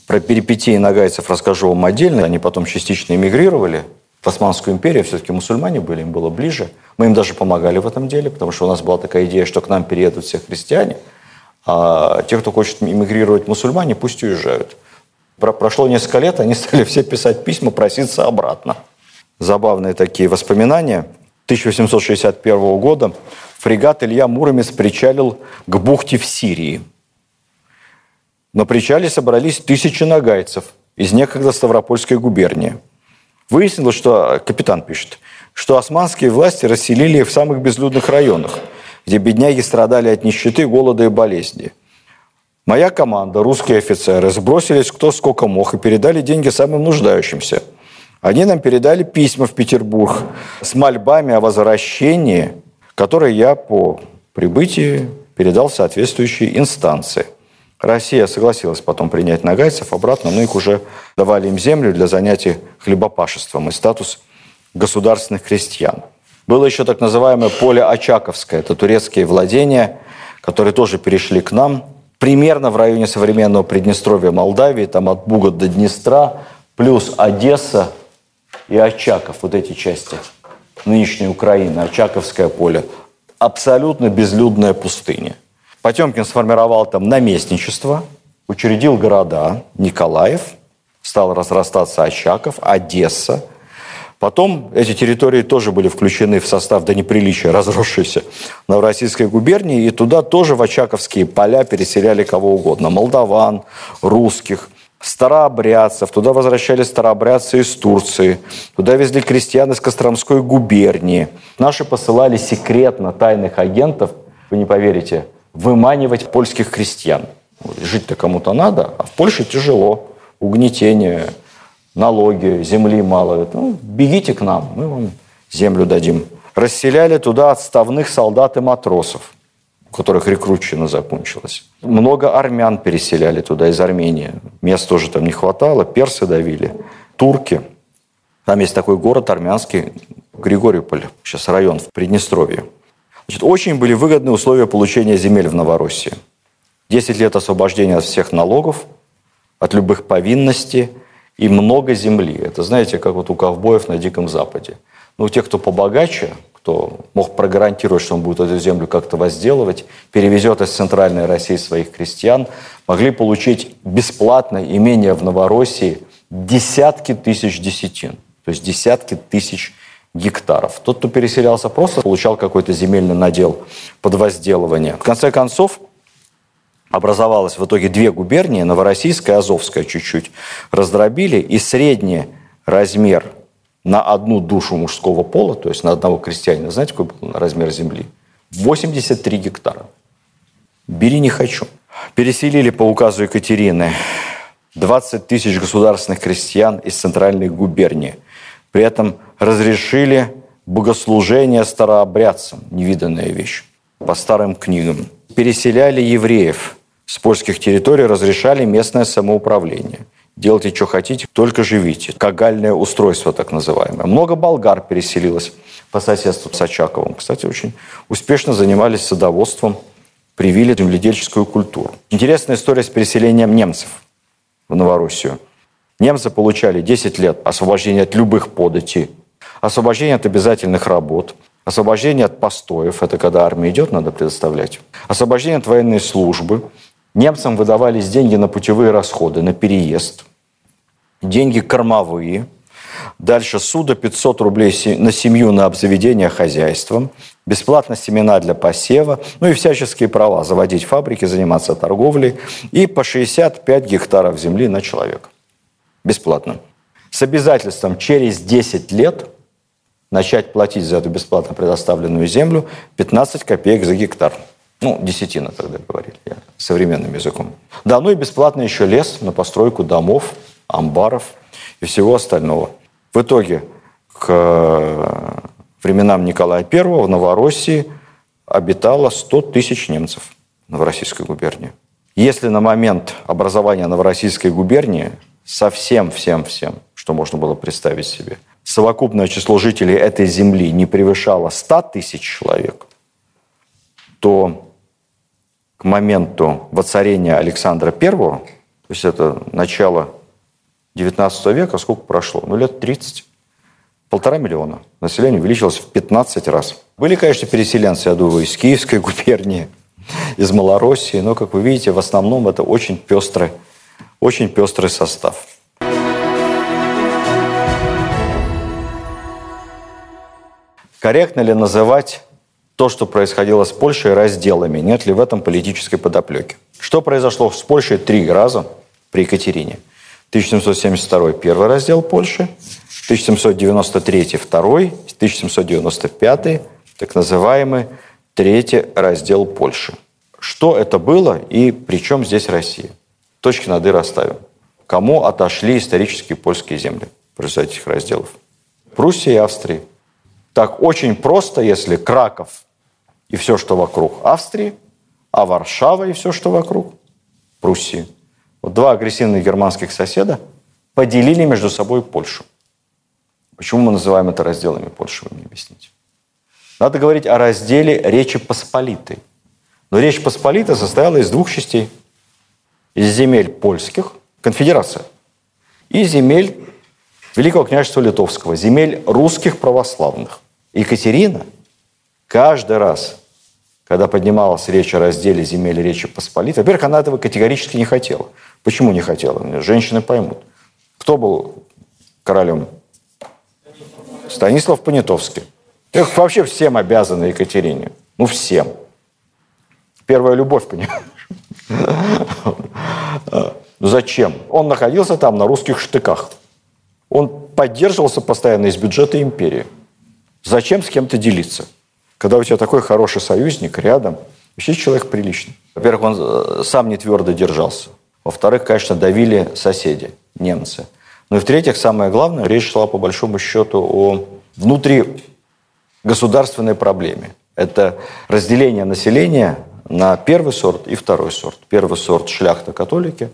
Про перипетии нагайцев расскажу вам отдельно. Они потом частично эмигрировали в Османскую империю, все-таки мусульмане были, им было ближе. Мы им даже помогали в этом деле, потому что у нас была такая идея, что к нам переедут все христиане, а те, кто хочет эмигрировать мусульмане, пусть уезжают. Прошло несколько лет, они стали все писать письма, проситься обратно. Забавные такие воспоминания. 1861 года фрегат Илья Муромец причалил к бухте в Сирии. На причале собрались тысячи нагайцев из некогда Ставропольской губернии – Выяснилось, что, капитан пишет, что османские власти расселили в самых безлюдных районах, где бедняги страдали от нищеты, голода и болезни. Моя команда, русские офицеры, сбросились кто сколько мог и передали деньги самым нуждающимся. Они нам передали письма в Петербург с мольбами о возвращении, которые я по прибытии передал в соответствующие инстанции – Россия согласилась потом принять нагайцев обратно, но их уже давали им землю для занятий хлебопашеством и статус государственных крестьян. Было еще так называемое поле Очаковское, это турецкие владения, которые тоже перешли к нам, примерно в районе современного Приднестровья Молдавии, там от Буга до Днестра, плюс Одесса и Очаков, вот эти части нынешней Украины, Очаковское поле. Абсолютно безлюдная пустыня. Потемкин сформировал там наместничество, учредил города, Николаев, стал разрастаться Очаков, Одесса. Потом эти территории тоже были включены в состав до неприличия разросшейся Новороссийской губернии, и туда тоже в Очаковские поля переселяли кого угодно. Молдаван, русских, старообрядцев. Туда возвращались старообрядцы из Турции. Туда везли крестьян из Костромской губернии. Наши посылали секретно тайных агентов, вы не поверите, выманивать польских крестьян. Жить-то кому-то надо, а в Польше тяжело. Угнетение, налоги, земли мало. Ну, бегите к нам, мы вам землю дадим. Расселяли туда отставных солдат и матросов, у которых рекрутчина закончилась. Много армян переселяли туда из Армении. Мест тоже там не хватало, персы давили, турки. Там есть такой город армянский, Григорьевполь, сейчас район в Приднестровье. Значит, очень были выгодные условия получения земель в Новороссии. 10 лет освобождения от всех налогов, от любых повинностей – и много земли. Это, знаете, как вот у ковбоев на Диком Западе. Но у тех, кто побогаче, кто мог прогарантировать, что он будет эту землю как-то возделывать, перевезет из центральной России своих крестьян, могли получить бесплатно имение в Новороссии десятки тысяч десятин, то есть десятки тысяч гектаров. Тот, кто переселялся просто, получал какой-то земельный надел под возделывание. В конце концов, образовалось в итоге две губернии, Новороссийская и Азовская чуть-чуть, раздробили, и средний размер на одну душу мужского пола, то есть на одного крестьянина, знаете, какой был размер земли? 83 гектара. Бери не хочу. Переселили по указу Екатерины 20 тысяч государственных крестьян из центральной губернии. При этом разрешили богослужение старообрядцам, невиданная вещь, по старым книгам. Переселяли евреев с польских территорий разрешали местное самоуправление. Делайте, что хотите, только живите. Кагальное устройство, так называемое. Много болгар переселилось по соседству с Очаковым. Кстати, очень успешно занимались садоводством, привили земледельческую культуру. Интересная история с переселением немцев в Новороссию. Немцы получали 10 лет освобождения от любых податей, освобождение от обязательных работ, освобождение от постоев, это когда армия идет, надо предоставлять, освобождение от военной службы, Немцам выдавались деньги на путевые расходы, на переезд, деньги кормовые, дальше суда 500 рублей на семью на обзаведение хозяйством, бесплатно семена для посева, ну и всяческие права заводить фабрики, заниматься торговлей и по 65 гектаров земли на человека. Бесплатно. С обязательством через 10 лет начать платить за эту бесплатно предоставленную землю 15 копеек за гектар. Ну, десятина тогда говорили, я, современным языком. Да, ну и бесплатно еще лес на постройку домов, амбаров и всего остального. В итоге к э, временам Николая I в Новороссии обитало 100 тысяч немцев в Новороссийской губернии. Если на момент образования Новороссийской губернии совсем всем-всем, что можно было представить себе, совокупное число жителей этой земли не превышало 100 тысяч человек, то к моменту воцарения Александра I, то есть это начало 19 века, сколько прошло? Ну, лет 30. Полтора миллиона. Население увеличилось в 15 раз. Были, конечно, переселенцы, я думаю, из Киевской губернии, из Малороссии, но, как вы видите, в основном это очень пестрый, очень пестрый состав. Корректно ли называть то, что происходило с Польшей, разделами. Нет ли в этом политической подоплеки? Что произошло с Польшей три раза при Екатерине? 1772 первый раздел Польши, 1793 второй, 1795 так называемый третий раздел Польши. Что это было и при чем здесь Россия? Точки над «и» расставим. Кому отошли исторические польские земли в результате этих разделов? Пруссии и Австрии. Так очень просто, если Краков и все, что вокруг Австрии, а Варшава и все, что вокруг Пруссии. Вот два агрессивных германских соседа поделили между собой Польшу. Почему мы называем это разделами Польши, вы мне объясните? Надо говорить о разделе Речи Посполитой. Но Речь Посполита состояла из двух частей. Земель польских, конфедерация, и земель Великого княжества Литовского, земель русских православных. Екатерина каждый раз когда поднималась речь о разделе земель Речи Посполитой, во-первых, она этого категорически не хотела. Почему не хотела? Женщины поймут. Кто был королем? Станислав Понятовский. Их вообще всем обязаны Екатерине. Ну, всем. Первая любовь, понимаешь? *laughs* Зачем? Он находился там на русских штыках. Он поддерживался постоянно из бюджета империи. Зачем с кем-то делиться? Когда у тебя такой хороший союзник рядом, вообще человек приличный. Во-первых, он э, сам не твердо держался. Во-вторых, конечно, давили соседи, немцы. Ну и в-третьих, самое главное, речь шла по большому счету о внутри государственной проблеме. Это разделение населения на первый сорт и второй сорт. Первый сорт – шляхта-католики,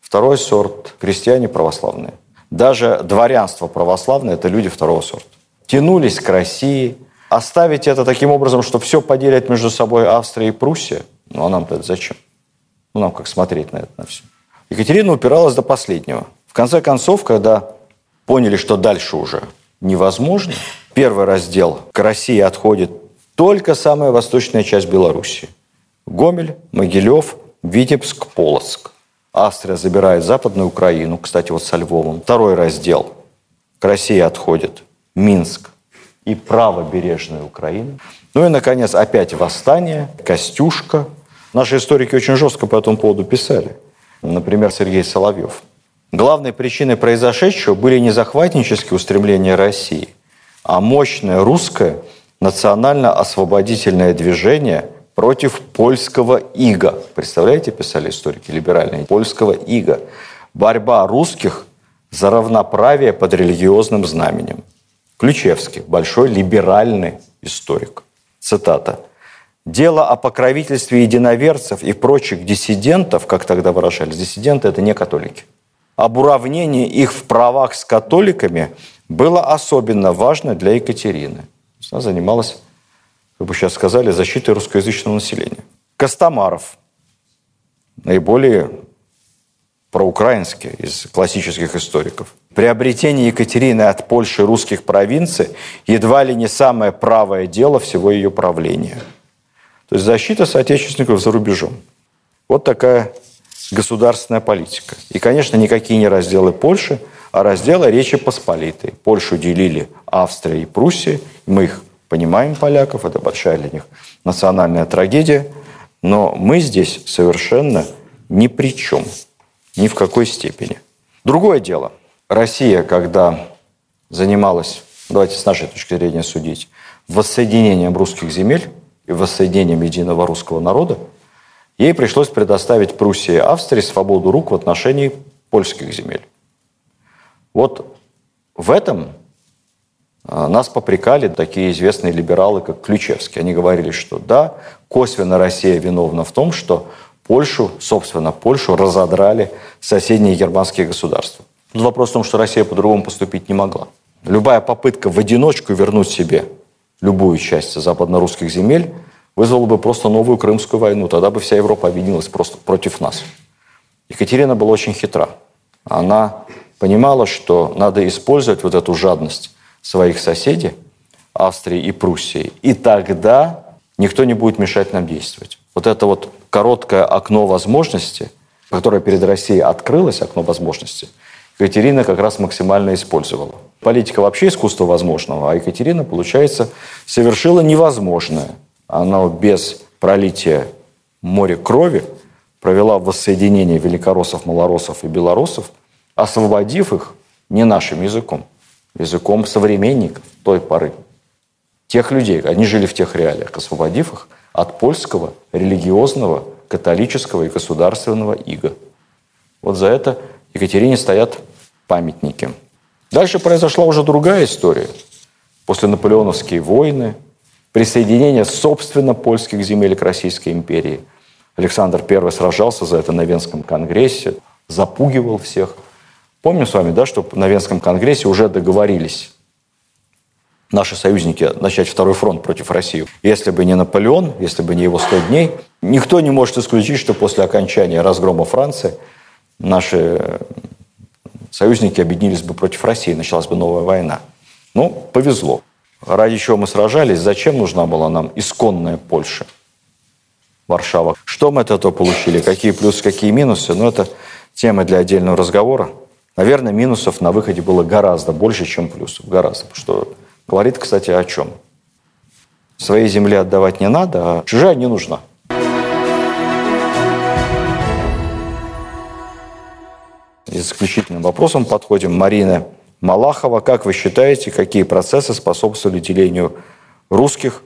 второй сорт – крестьяне православные. Даже дворянство православное – это люди второго сорта. Тянулись к России. Оставить это таким образом, что все поделят между собой Австрия и Пруссия, ну а нам-то это зачем? Ну нам как смотреть на это на все? Екатерина упиралась до последнего. В конце концов, когда поняли, что дальше уже невозможно, первый раздел к России отходит только самая восточная часть Белоруссии. Гомель, Могилев, Витебск, Полоцк. Австрия забирает Западную Украину, кстати, вот со Львовом. Второй раздел. К России отходит Минск и правобережная Украина. Ну и, наконец, опять восстание, Костюшка. Наши историки очень жестко по этому поводу писали. Например, Сергей Соловьев. Главной причиной произошедшего были не захватнические устремления России, а мощное русское национально-освободительное движение – против польского ига. Представляете, писали историки либеральные, польского ига. Борьба русских за равноправие под религиозным знаменем. Ключевский, большой либеральный историк. Цитата. Дело о покровительстве единоверцев и прочих диссидентов, как тогда выражались, диссиденты – это не католики. Об уравнении их в правах с католиками было особенно важно для Екатерины. Она занималась как бы сейчас сказали, защитой русскоязычного населения. Костомаров, наиболее проукраинский из классических историков. Приобретение Екатерины от Польши русских провинций едва ли не самое правое дело всего ее правления. То есть защита соотечественников за рубежом. Вот такая государственная политика. И, конечно, никакие не разделы Польши, а разделы Речи Посполитой. Польшу делили Австрия и Пруссия. Мы их понимаем поляков, это большая для них национальная трагедия, но мы здесь совершенно ни при чем, ни в какой степени. Другое дело. Россия, когда занималась, давайте с нашей точки зрения судить, воссоединением русских земель и воссоединением единого русского народа, ей пришлось предоставить Пруссии и Австрии свободу рук в отношении польских земель. Вот в этом нас попрекали такие известные либералы, как Ключевский. Они говорили, что да, косвенно Россия виновна в том, что Польшу, собственно, Польшу разодрали соседние германские государства. Но вопрос в том, что Россия по-другому поступить не могла. Любая попытка в одиночку вернуть себе любую часть западно-русских земель вызвала бы просто новую Крымскую войну. Тогда бы вся Европа объединилась просто против нас. Екатерина была очень хитра. Она понимала, что надо использовать вот эту жадность своих соседей, Австрии и Пруссии, и тогда никто не будет мешать нам действовать. Вот это вот короткое окно возможности, которое перед Россией открылось, окно возможности, Екатерина как раз максимально использовала. Политика вообще искусство возможного, а Екатерина, получается, совершила невозможное. Она без пролития моря крови провела воссоединение великороссов, малороссов и белорусов, освободив их не нашим языком, языком современников той поры. Тех людей, они жили в тех реалиях, освободив их от польского религиозного, католического и государственного ига. Вот за это Екатерине стоят памятники. Дальше произошла уже другая история. После наполеоновские войны, присоединение, собственно, польских земель к Российской империи. Александр I сражался за это на Венском конгрессе, запугивал всех – Помним с вами, да, что на Венском конгрессе уже договорились наши союзники начать второй фронт против России. Если бы не Наполеон, если бы не его 100 дней, никто не может исключить, что после окончания разгрома Франции наши союзники объединились бы против России, началась бы новая война. Ну, повезло. Ради чего мы сражались, зачем нужна была нам исконная Польша, Варшава. Что мы от этого получили, какие плюсы, какие минусы, ну, это тема для отдельного разговора. Наверное, минусов на выходе было гораздо больше, чем плюсов. Гораздо. Что Говорит, кстати, о чем? Своей земле отдавать не надо, а чужая не нужна. И заключительным вопросом подходим. Марина Малахова. Как вы считаете, какие процессы способствовали делению русских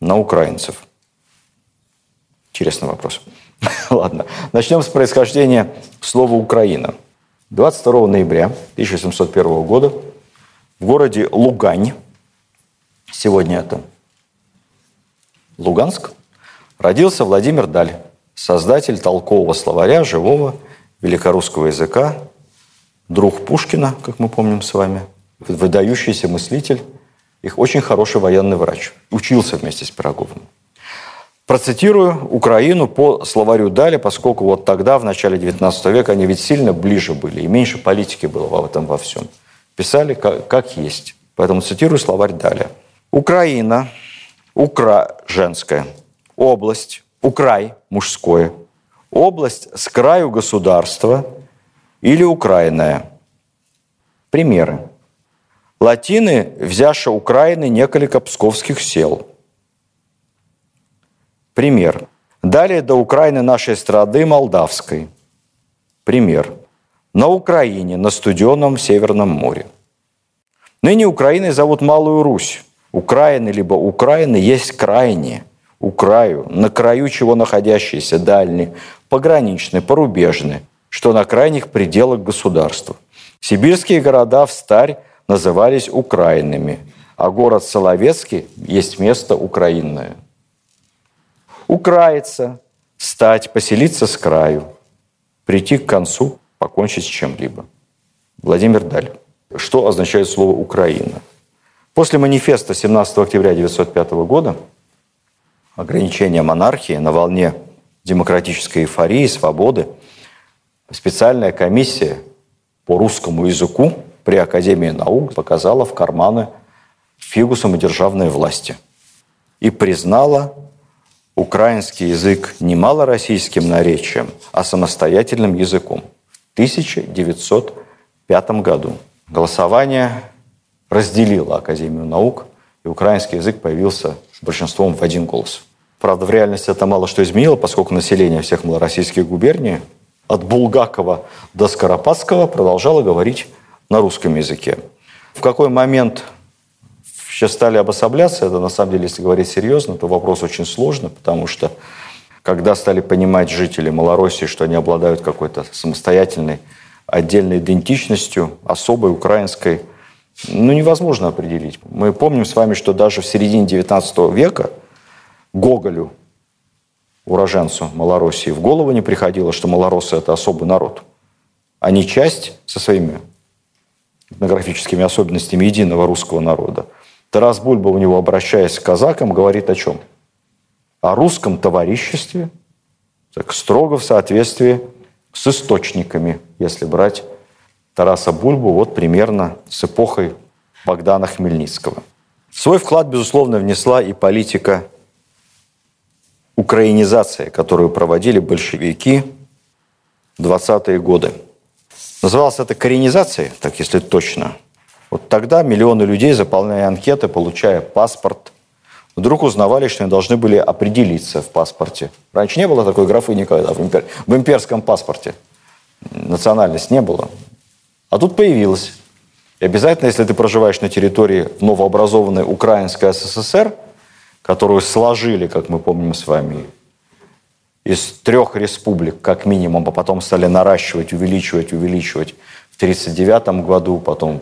на украинцев? Интересный вопрос. *laughs* Ладно. Начнем с происхождения слова «Украина». 22 ноября 1701 года в городе Лугань, сегодня это Луганск, родился Владимир Даль, создатель толкового словаря живого великорусского языка, друг Пушкина, как мы помним с вами, выдающийся мыслитель, их очень хороший военный врач. Учился вместе с Пироговым. Процитирую Украину по словарю Дали, поскольку вот тогда, в начале 19 века, они ведь сильно ближе были, и меньше политики было в этом во всем. Писали как, как есть. Поэтому цитирую словарь Дали. Украина, Укра женская, область, Украй мужское, область с краю государства или Украинная. Примеры. Латины, взяша Украины, неколика псковских сел. Пример. Далее до Украины нашей страды Молдавской. Пример. На Украине, на студеном Северном море. Ныне Украиной зовут Малую Русь. Украины либо Украины есть крайние, у краю, на краю чего находящиеся дальние, пограничные, порубежные, что на крайних пределах государства. Сибирские города в старь назывались Украинами, а город Соловецкий есть место украинное. Украиться, стать, поселиться с краю, прийти к концу, покончить с чем-либо. Владимир Даль. Что означает слово «Украина»? После манифеста 17 октября 1905 года ограничения монархии на волне демократической эйфории, свободы, специальная комиссия по русскому языку при Академии наук показала в карманы фигусам и державной власти и признала украинский язык не малороссийским наречием, а самостоятельным языком в 1905 году. Голосование разделило Академию наук, и украинский язык появился большинством в один голос. Правда, в реальности это мало что изменило, поскольку население всех малороссийских губерний от Булгакова до Скоропадского продолжало говорить на русском языке. В какой момент все стали обособляться, это на самом деле, если говорить серьезно, то вопрос очень сложный, потому что когда стали понимать жители Малороссии, что они обладают какой-то самостоятельной, отдельной идентичностью, особой украинской, ну, невозможно определить. Мы помним с вами, что даже в середине XIX века Гоголю, уроженцу Малороссии, в голову не приходило, что малороссы – это особый народ. Они часть со своими этнографическими особенностями единого русского народа. Тарас Бульба у него, обращаясь к казакам, говорит о чем? О русском товариществе, так строго в соответствии с источниками, если брать Тараса Бульбу вот примерно с эпохой Богдана Хмельницкого. Свой вклад, безусловно, внесла и политика украинизации, которую проводили большевики в 20-е годы. Называлось это коренизацией, так если точно. Вот тогда миллионы людей, заполняя анкеты, получая паспорт, вдруг узнавали, что они должны были определиться в паспорте. Раньше не было такой графы никогда в, импер... в имперском паспорте. Национальность не было. А тут появилась. И обязательно, если ты проживаешь на территории новообразованной Украинской СССР, которую сложили, как мы помним с вами, из трех республик, как минимум, а потом стали наращивать, увеличивать, увеличивать в 1939 году, потом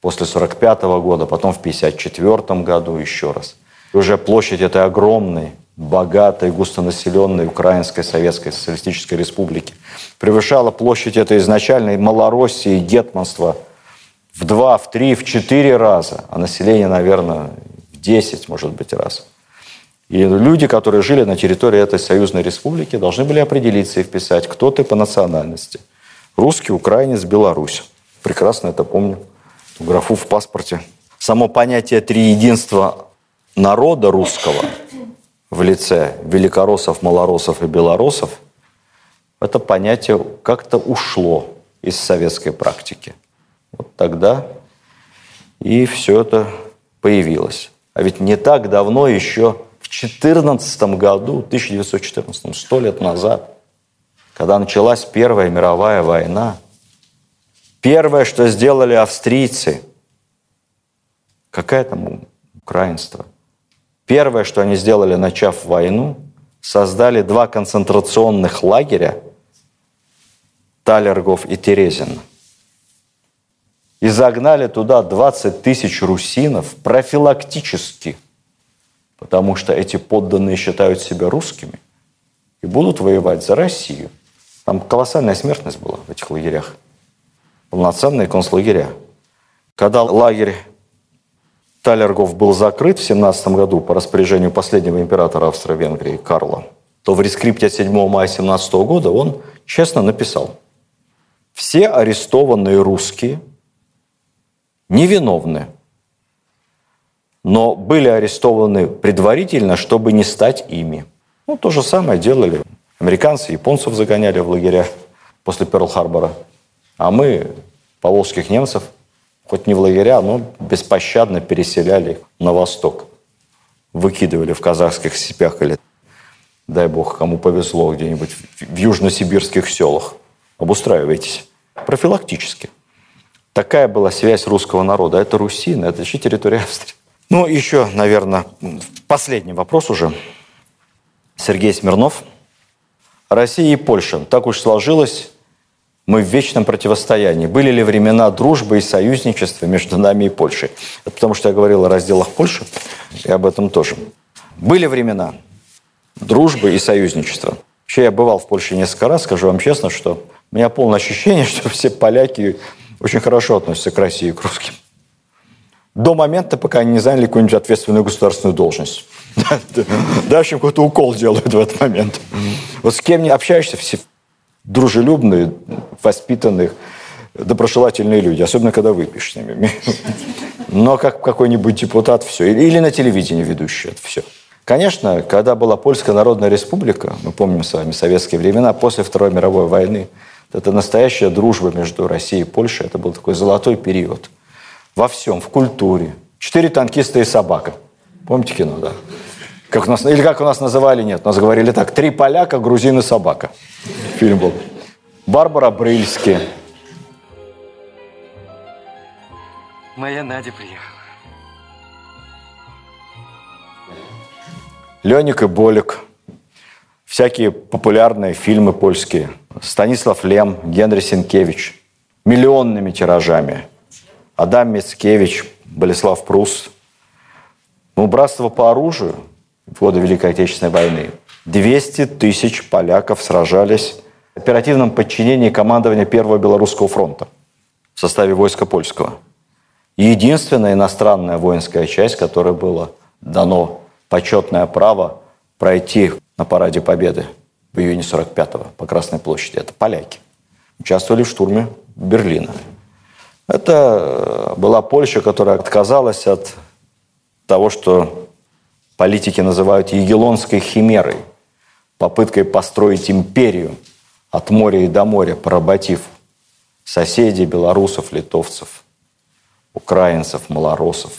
после 1945 года, потом в 1954 году еще раз. И уже площадь этой огромной, богатой, густонаселенной Украинской Советской Социалистической Республики превышала площадь этой изначальной Малороссии, гетманства в два, в три, в четыре раза, а население, наверное, в десять, может быть, раз. И люди, которые жили на территории этой союзной республики, должны были определиться и вписать, кто ты по национальности. Русский, украинец, белорус. Прекрасно это помню. Графу в паспорте. Само понятие «три единства народа русского» в лице великороссов, малороссов и белорусов, это понятие как-то ушло из советской практики. Вот тогда и все это появилась. А ведь не так давно, еще в 14 году, 1914, сто лет назад, когда началась Первая мировая война, первое, что сделали австрийцы, какая там украинство, первое, что они сделали, начав войну, создали два концентрационных лагеря Талергов и Терезин. И загнали туда 20 тысяч русинов профилактически, потому что эти подданные считают себя русскими и будут воевать за Россию. Там колоссальная смертность была в этих лагерях. Полноценные концлагеря. Когда лагерь Талергов был закрыт в 17 году по распоряжению последнего императора Австро-Венгрии Карла, то в рескрипте от 7 мая 17 года он честно написал – все арестованные русские невиновны, но были арестованы предварительно, чтобы не стать ими. Ну, то же самое делали. Американцы, японцев загоняли в лагеря после Перл-Харбора. А мы, поволжских немцев, хоть не в лагеря, но беспощадно переселяли их на восток. Выкидывали в казахских степях или, дай бог, кому повезло, где-нибудь в южносибирских селах. Обустраивайтесь профилактически. Такая была связь русского народа. Это Русина, это еще территория Австрии. Ну, еще, наверное, последний вопрос уже. Сергей Смирнов. Россия и Польша. Так уж сложилось, мы в вечном противостоянии. Были ли времена дружбы и союзничества между нами и Польшей? Это потому что я говорил о разделах Польши, и об этом тоже. Были времена дружбы и союзничества. Вообще я бывал в Польше несколько раз, скажу вам честно, что у меня полное ощущение, *laughs* что все поляки очень хорошо относятся к России и к русским. До момента, пока они не заняли какую-нибудь ответственную государственную должность. *laughs* Дальше какой-то укол делают в этот момент. Вот с кем не общаешься, все дружелюбные, воспитанные, доброжелательные люди, особенно когда выпьешь с ними. Но как какой-нибудь депутат, все. Или на телевидении ведущий, это все. Конечно, когда была Польская Народная Республика, мы помним с вами советские времена, после Второй мировой войны, это настоящая дружба между Россией и Польшей. Это был такой золотой период. Во всем, в культуре. Четыре танкиста и собака. Помните кино, да? Как у нас, или как у нас называли, нет, нас говорили так. Три поляка, грузин и собака. Фильм был. Барбара Брыльски. Моя Надя приехала. Леник и Болик. Всякие популярные фильмы польские – Станислав Лем, Генри Сенкевич. Миллионными тиражами. Адам Мицкевич, Болеслав Прус. Ну, братство по оружию в годы Великой Отечественной войны. 200 тысяч поляков сражались в оперативном подчинении командования Первого Белорусского фронта в составе войска польского. Единственная иностранная воинская часть, которой было дано почетное право пройти на параде Победы – в июне 45-го по Красной площади. Это поляки. Участвовали в штурме Берлина. Это была Польша, которая отказалась от того, что политики называют егелонской химерой, попыткой построить империю от моря и до моря, поработив соседей, белорусов, литовцев, украинцев, малоросов,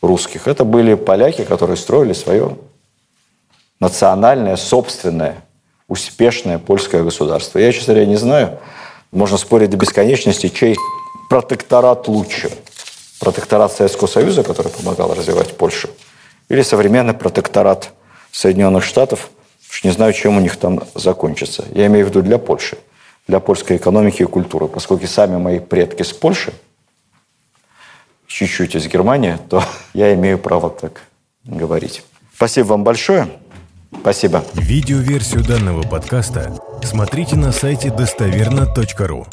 русских. Это были поляки, которые строили свое национальное, собственное успешное польское государство. Я, честно говоря, не знаю, можно спорить до бесконечности, чей протекторат лучше. Протекторат Советского Союза, который помогал развивать Польшу, или современный протекторат Соединенных Штатов. Уж не знаю, чем у них там закончится. Я имею в виду для Польши, для польской экономики и культуры. Поскольку сами мои предки с Польши, чуть-чуть из Германии, то *laughs* я имею право так говорить. Спасибо вам большое. Спасибо. Видеоверсию данного подкаста смотрите на сайте достоверно.ру.